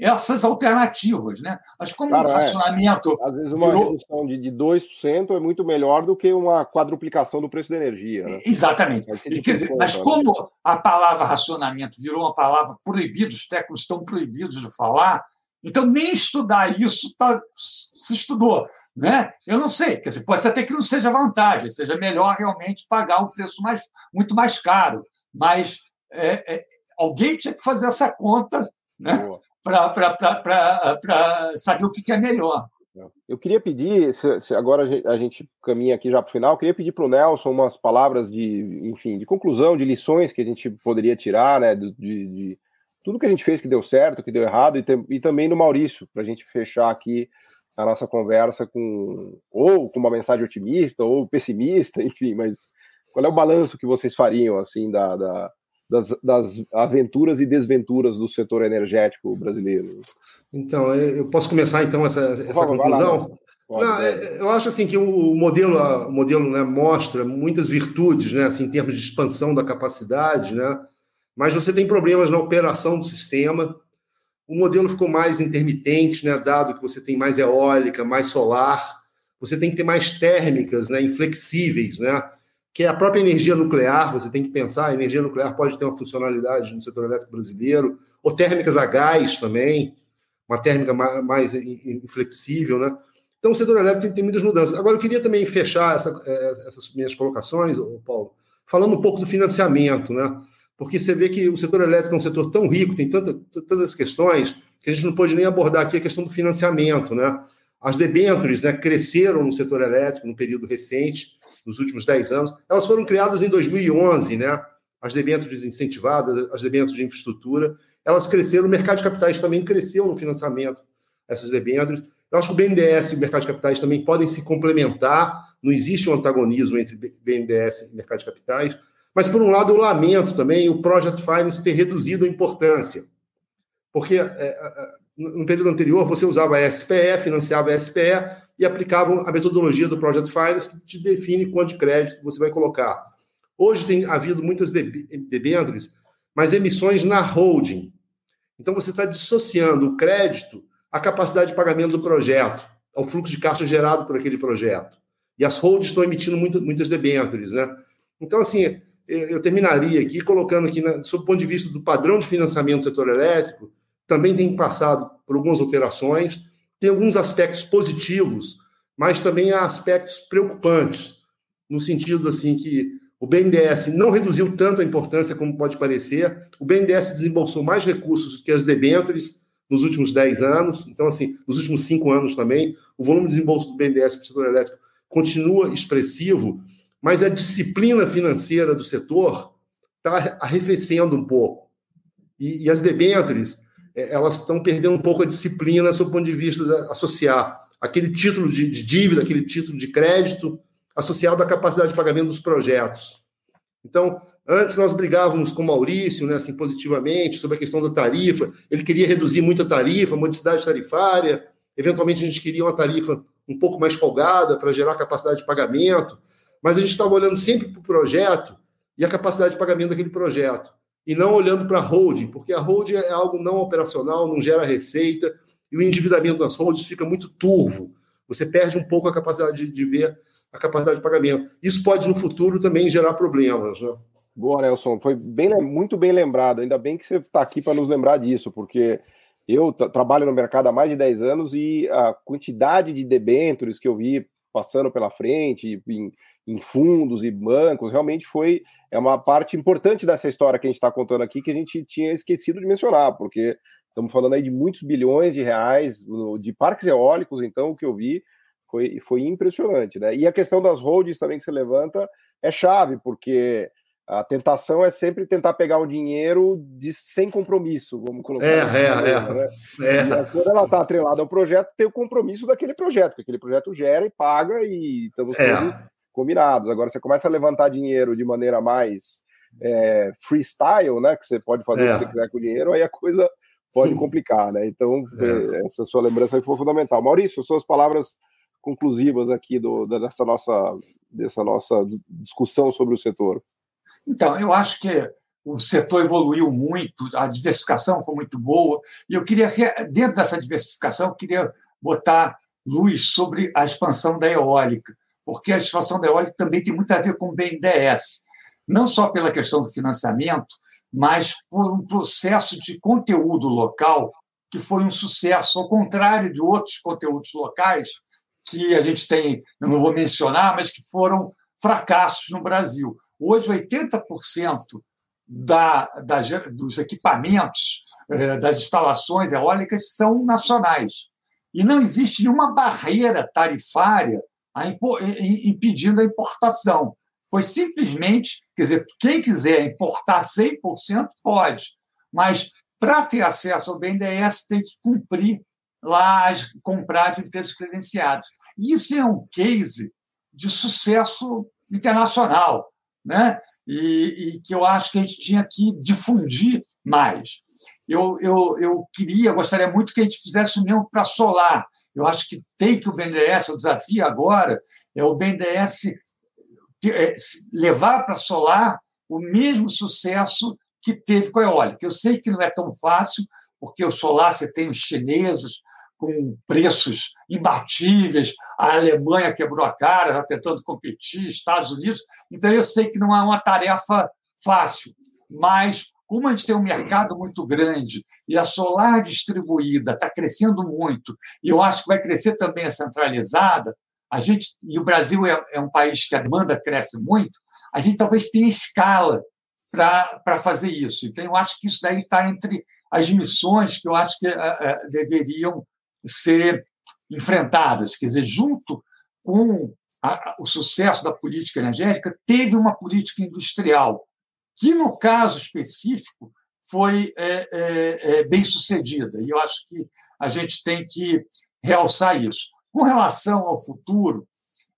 Speaker 1: essas alternativas. Né? Mas como Cara, o racionamento.
Speaker 2: É. Às vezes uma virou... redução de, de 2% é muito melhor do que uma quadruplicação do preço da energia. Né?
Speaker 1: Exatamente. Dizer, mas né? como a palavra racionamento virou uma palavra proibida, os técnicos estão proibidos de falar, então nem estudar isso tá, se estudou. Né? Eu não sei, quer dizer, pode ser até que não seja vantagem, seja melhor realmente pagar um preço mais, muito mais caro, mas é, é, alguém tinha que fazer essa conta né? para saber o que é melhor.
Speaker 2: Eu queria pedir, agora a gente caminha aqui já para o final, eu queria pedir para o Nelson umas palavras de, enfim, de conclusão, de lições que a gente poderia tirar, né, de, de tudo que a gente fez que deu certo, que deu errado, e, tem, e também do Maurício, para a gente fechar aqui a nossa conversa com ou com uma mensagem otimista ou pessimista, enfim, mas qual é o balanço que vocês fariam assim da, da das, das aventuras e desventuras do setor energético brasileiro.
Speaker 3: Então, eu posso começar então essa, essa conclusão? Lá, Não, é, eu acho assim que o modelo, o modelo né, mostra muitas virtudes, né, assim, em termos de expansão da capacidade, né, mas você tem problemas na operação do sistema. O modelo ficou mais intermitente, né, dado que você tem mais eólica, mais solar, você tem que ter mais térmicas, né, inflexíveis, né, que é a própria energia nuclear, você tem que pensar, a energia nuclear pode ter uma funcionalidade no setor elétrico brasileiro, ou térmicas a gás também, uma térmica mais inflexível, né? Então, o setor elétrico tem, tem muitas mudanças. Agora, eu queria também fechar essa, é, essas minhas colocações, Paulo, falando um pouco do financiamento, né? Porque você vê que o setor elétrico é um setor tão rico, tem tanta, tantas questões, que a gente não pode nem abordar aqui a questão do financiamento, né? As debêntures né, cresceram no setor elétrico no período recente, nos últimos 10 anos. Elas foram criadas em 2011, né? As debêntures incentivadas, as debêntures de infraestrutura, elas cresceram. O mercado de capitais também cresceu no financiamento essas debêntures. Eu acho que o BNDES e o mercado de capitais também podem se complementar. Não existe um antagonismo entre BNDES e mercado de capitais. Mas, por um lado, eu lamento também o Project Finance ter reduzido a importância. Porque é, é, é no período anterior, você usava a SPE, financiava a SPE e aplicava a metodologia do Project Finance que te define quanto de crédito você vai colocar. Hoje tem havido muitas debêntures, mas emissões na holding. Então você está dissociando o crédito à capacidade de pagamento do projeto, ao fluxo de caixa gerado por aquele projeto. E as holdings estão emitindo muitas debêntures, né? Então, assim, eu terminaria aqui colocando que, sob o ponto de vista do padrão de financiamento do setor elétrico, também tem passado por algumas alterações, tem alguns aspectos positivos, mas também há aspectos preocupantes, no sentido assim que o BNDES não reduziu tanto a importância como pode parecer, o BNDES desembolsou mais recursos que as debêntures nos últimos 10 anos, então assim, nos últimos 5 anos também, o volume de desembolso do BNDES para o setor elétrico continua expressivo, mas a disciplina financeira do setor está arrefecendo um pouco. E, e as debêntures, é, elas estão perdendo um pouco a disciplina sob o ponto de vista de associar aquele título de, de dívida, aquele título de crédito, associado à capacidade de pagamento dos projetos. Então, antes nós brigávamos com o Maurício, né, assim, positivamente, sobre a questão da tarifa. Ele queria reduzir muito a tarifa, a modicidade tarifária. Eventualmente, a gente queria uma tarifa um pouco mais folgada para gerar capacidade de pagamento. Mas a gente estava olhando sempre para o projeto e a capacidade de pagamento daquele projeto e não olhando para a holding, porque a holding é algo não operacional, não gera receita, e o endividamento das holdings fica muito turvo. Você perde um pouco a capacidade de, de ver a capacidade de pagamento. Isso pode, no futuro, também gerar problemas. Né?
Speaker 2: Boa, Nelson. Foi bem, muito bem lembrado. Ainda bem que você está aqui para nos lembrar disso, porque eu trabalho no mercado há mais de 10 anos e a quantidade de debêntures que eu vi passando pela frente, em, em fundos e bancos, realmente foi é uma parte importante dessa história que a gente está contando aqui que a gente tinha esquecido de mencionar, porque estamos falando aí de muitos bilhões de reais de parques eólicos, então o que eu vi foi, foi impressionante, né? E a questão das holdings também que você levanta é chave, porque a tentação é sempre tentar pegar o dinheiro de sem compromisso, vamos colocar.
Speaker 3: É, assim, é, é,
Speaker 2: né? é. Quando ela está atrelada ao projeto, tem o compromisso daquele projeto, que aquele projeto gera e paga e estamos é. Combinados. Agora, você começa a levantar dinheiro de maneira mais é, freestyle, né? Que você pode fazer é. o que você quiser com o dinheiro, aí a coisa pode complicar, né? Então, é. é. essa sua lembrança foi fundamental. Maurício, suas palavras conclusivas aqui do, dessa, nossa, dessa nossa discussão sobre o setor.
Speaker 1: Então, eu acho que o setor evoluiu muito, a diversificação foi muito boa, e eu queria, dentro dessa diversificação, eu queria botar luz sobre a expansão da eólica porque a expansão da eólica também tem muito a ver com o BNDES, não só pela questão do financiamento, mas por um processo de conteúdo local que foi um sucesso, ao contrário de outros conteúdos locais que a gente tem, eu não vou mencionar, mas que foram fracassos no Brasil. Hoje, 80% da, da, dos equipamentos, eh, das instalações eólicas são nacionais. E não existe nenhuma barreira tarifária a impedindo a importação. Foi simplesmente, quer dizer, quem quiser importar 100% pode, mas para ter acesso ao BNDES tem que cumprir lá, comprar de empresas credenciadas. Isso é um case de sucesso internacional, né? E, e, que eu acho que a gente tinha que difundir mais. Eu, eu, eu queria, gostaria muito que a gente fizesse o mesmo para solar. Eu acho que tem que o BNDES, o desafio agora é o BNDES é, levar para solar o mesmo sucesso que teve com a eólica. Eu sei que não é tão fácil, porque o solar você tem os chineses com preços imbatíveis, a Alemanha quebrou a cara, está tentando competir, Estados Unidos. Então, eu sei que não é uma tarefa fácil, mas como a gente tem um mercado muito grande e a solar distribuída está crescendo muito, e eu acho que vai crescer também a centralizada, a gente, e o Brasil é, é um país que a demanda cresce muito, a gente talvez tenha escala para fazer isso. Então, eu acho que isso daí está entre as missões que eu acho que uh, uh, deveriam ser enfrentadas. Quer dizer, junto com a, o sucesso da política energética, teve uma política industrial, que, no caso específico, foi é, é, é, bem sucedida. E eu acho que a gente tem que realçar isso. Com relação ao futuro,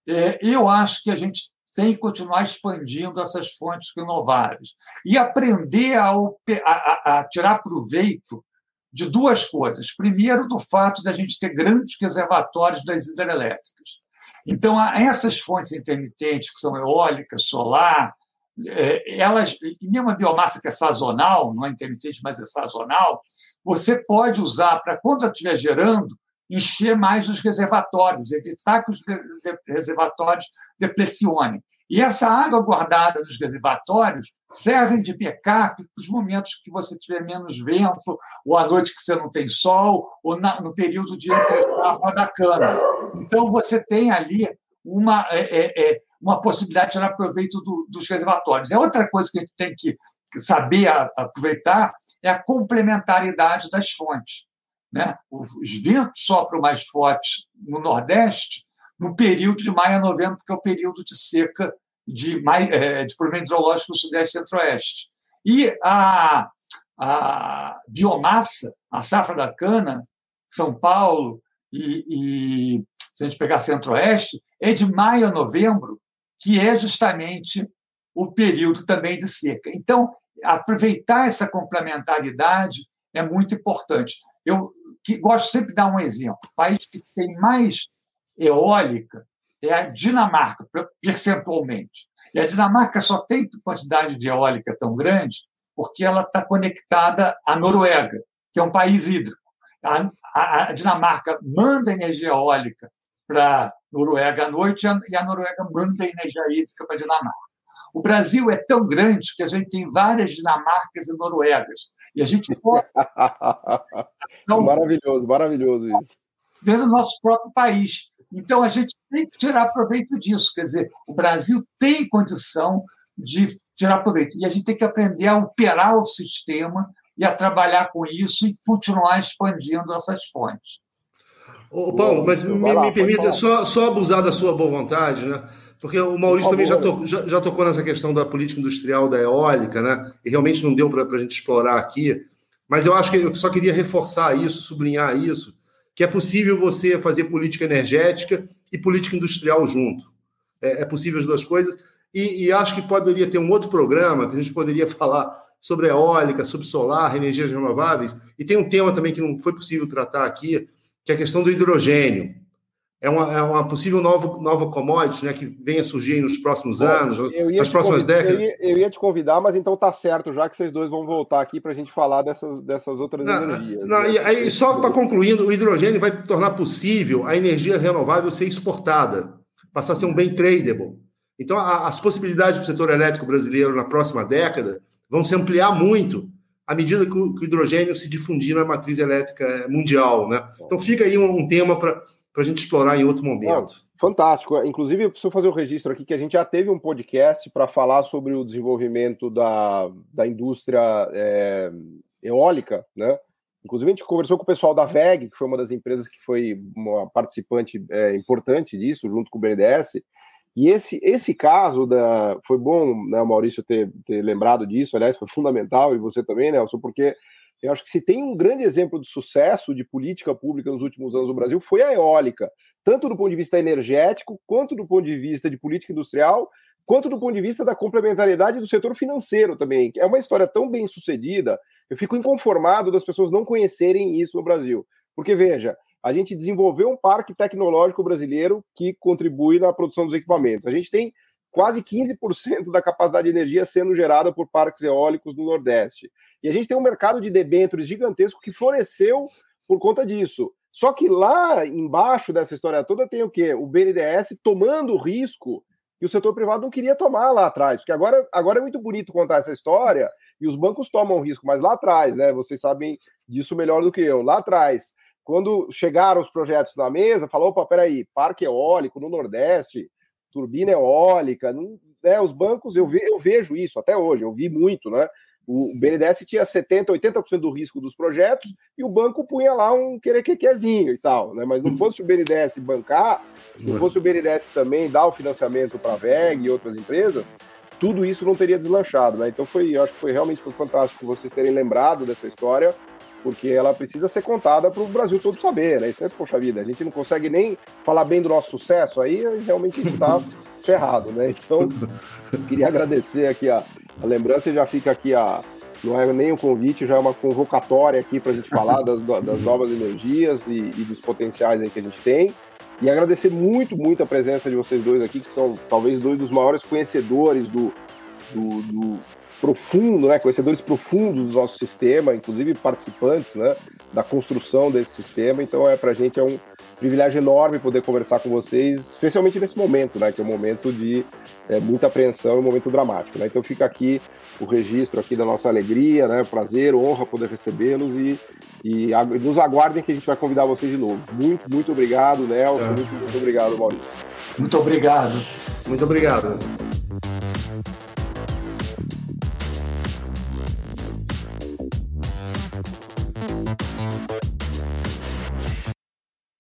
Speaker 1: é, eu acho que a gente tem que continuar expandindo essas fontes renováveis e aprender a, a, a tirar proveito de duas coisas. Primeiro, do fato da gente ter grandes reservatórios das hidrelétricas. Então, essas fontes intermitentes, que são eólica, solar, elas, e mesmo a biomassa que é sazonal, não é intermitente, mas é sazonal, você pode usar para, quando estiver gerando, encher mais os reservatórios, evitar que os reservatórios depressionem. E essa água guardada nos reservatórios servem de backup para os momentos que você tiver menos vento, ou à noite que você não tem sol, ou na, no período de entre safra da cana. Então, você tem ali uma, é, é, é, uma possibilidade de tirar proveito do, dos reservatórios. É outra coisa que a gente tem que saber aproveitar é a complementaridade das fontes. Né? Os ventos sopram mais fortes no Nordeste no período de maio a novembro, que é o período de seca de, é, de problema hidrológico no Sudeste e Centro-Oeste. E a, a biomassa, a safra da cana, São Paulo e, e se a gente pegar Centro-Oeste, é de maio a novembro, que é justamente o período também de seca. Então, aproveitar essa complementaridade é muito importante. Eu que gosto sempre de dar um exemplo. O país que tem mais eólica é a Dinamarca, percentualmente. E a Dinamarca só tem quantidade de eólica tão grande porque ela está conectada à Noruega, que é um país hídrico. A, a, a Dinamarca manda energia eólica para Noruega à noite e a Noruega manda energia hídrica para a Dinamarca. O Brasil é tão grande que a gente tem várias Dinamarcas e Noruegas. E a gente pode.
Speaker 2: Então, maravilhoso, maravilhoso isso.
Speaker 1: Dentro do nosso próprio país. Então, a gente tem que tirar proveito disso. Quer dizer, o Brasil tem condição de tirar proveito. E a gente tem que aprender a operar o sistema e a trabalhar com isso e continuar expandindo essas fontes.
Speaker 3: Ô, Paulo, mas me, me permita só, só abusar da sua boa vontade, né? Porque o Maurício também já, to, já, já, tocou nessa questão da política industrial da eólica, né? E realmente não deu para a gente explorar aqui. Mas eu acho que eu só queria reforçar isso, sublinhar isso, que é possível você fazer política energética e política industrial junto. É, é possível as duas coisas. E, e, acho que poderia ter um outro programa que a gente poderia falar sobre eólica, sobre solar, energias renováveis. E tem um tema também que não foi possível tratar aqui, que é a questão do hidrogênio é uma, é uma possível nova, nova commodity né, que venha surgir nos próximos anos, nas próximas décadas.
Speaker 2: Eu ia, eu ia, te convidar, mas então tá certo, já que vocês dois vão voltar aqui para a gente falar dessas, dessas outras não, energias.
Speaker 3: Não, né? e aí, só para concluindo, o hidrogênio vai tornar possível a energia renovável ser exportada, passar a ser um bem tradable. Então, a, as possibilidades do setor elétrico brasileiro na próxima década vão se ampliar muito à medida que o, que o hidrogênio se difundir na matriz elétrica mundial. Né? Então, fica aí um, um tema para a gente explorar em outro momento.
Speaker 2: fantástico. Inclusive, eu preciso fazer o um registro aqui que a gente já teve um podcast para falar sobre o desenvolvimento da, da indústria é, eólica, né? Inclusive, a gente conversou com o pessoal da VEG, que foi uma das empresas que foi uma participante é, importante disso, junto com o BNDES. E esse, esse caso da, foi bom, né, Maurício, ter, ter lembrado disso, aliás, foi fundamental, e você também, Nelson, porque eu acho que se tem um grande exemplo de sucesso de política pública nos últimos anos no Brasil foi a eólica, tanto do ponto de vista energético, quanto do ponto de vista de política industrial, quanto do ponto de vista da complementaridade do setor financeiro também. É uma história tão bem sucedida, eu fico inconformado das pessoas não conhecerem isso no Brasil. Porque, veja, a gente desenvolveu um parque tecnológico brasileiro que contribui na produção dos equipamentos. A gente tem quase 15% da capacidade de energia sendo gerada por parques eólicos no Nordeste. E a gente tem um mercado de debêntures gigantesco que floresceu por conta disso. Só que lá embaixo dessa história toda tem o quê? O BNDES tomando o risco que o setor privado não queria tomar lá atrás. Porque agora, agora é muito bonito contar essa história e os bancos tomam risco, mas lá atrás, né? Vocês sabem disso melhor do que eu. Lá atrás, quando chegaram os projetos na mesa, falou: opa, peraí, parque eólico no Nordeste, turbina eólica, não, né, os bancos, eu, ve, eu vejo isso até hoje, eu vi muito, né? O BNDES tinha 70%, 80% do risco dos projetos e o banco punha lá um querequequezinho e tal, né? Mas não fosse o BNDES bancar, não fosse o BNDES também dar o financiamento para a VEG e outras empresas, tudo isso não teria deslanchado, né? Então foi, acho que foi realmente foi fantástico vocês terem lembrado dessa história, porque ela precisa ser contada para o Brasil todo saber, né? Isso é, poxa vida, a gente não consegue nem falar bem do nosso sucesso, aí realmente está ferrado, né? Então, queria agradecer aqui a, a lembrança, já fica aqui a não é nem um convite, já é uma convocatória aqui para a gente falar das, das novas energias e, e, dos potenciais aí que a gente tem. E agradecer muito, muito a presença de vocês dois aqui, que são talvez dois dos maiores conhecedores do, do, do profundo, né, conhecedores profundos do nosso sistema, inclusive participantes né, da construção desse sistema. Então, é para a gente é um privilégio enorme poder conversar com vocês, especialmente nesse momento, né, que é um momento de é, muita apreensão, um momento dramático. Né? Então, fica aqui o registro aqui da nossa alegria, né, prazer, honra poder recebê-los e, e nos aguardem que a gente vai convidar vocês de novo. Muito, muito obrigado, Nelson. Tá. Muito, muito obrigado, Maurício.
Speaker 1: Muito obrigado.
Speaker 3: Muito obrigado.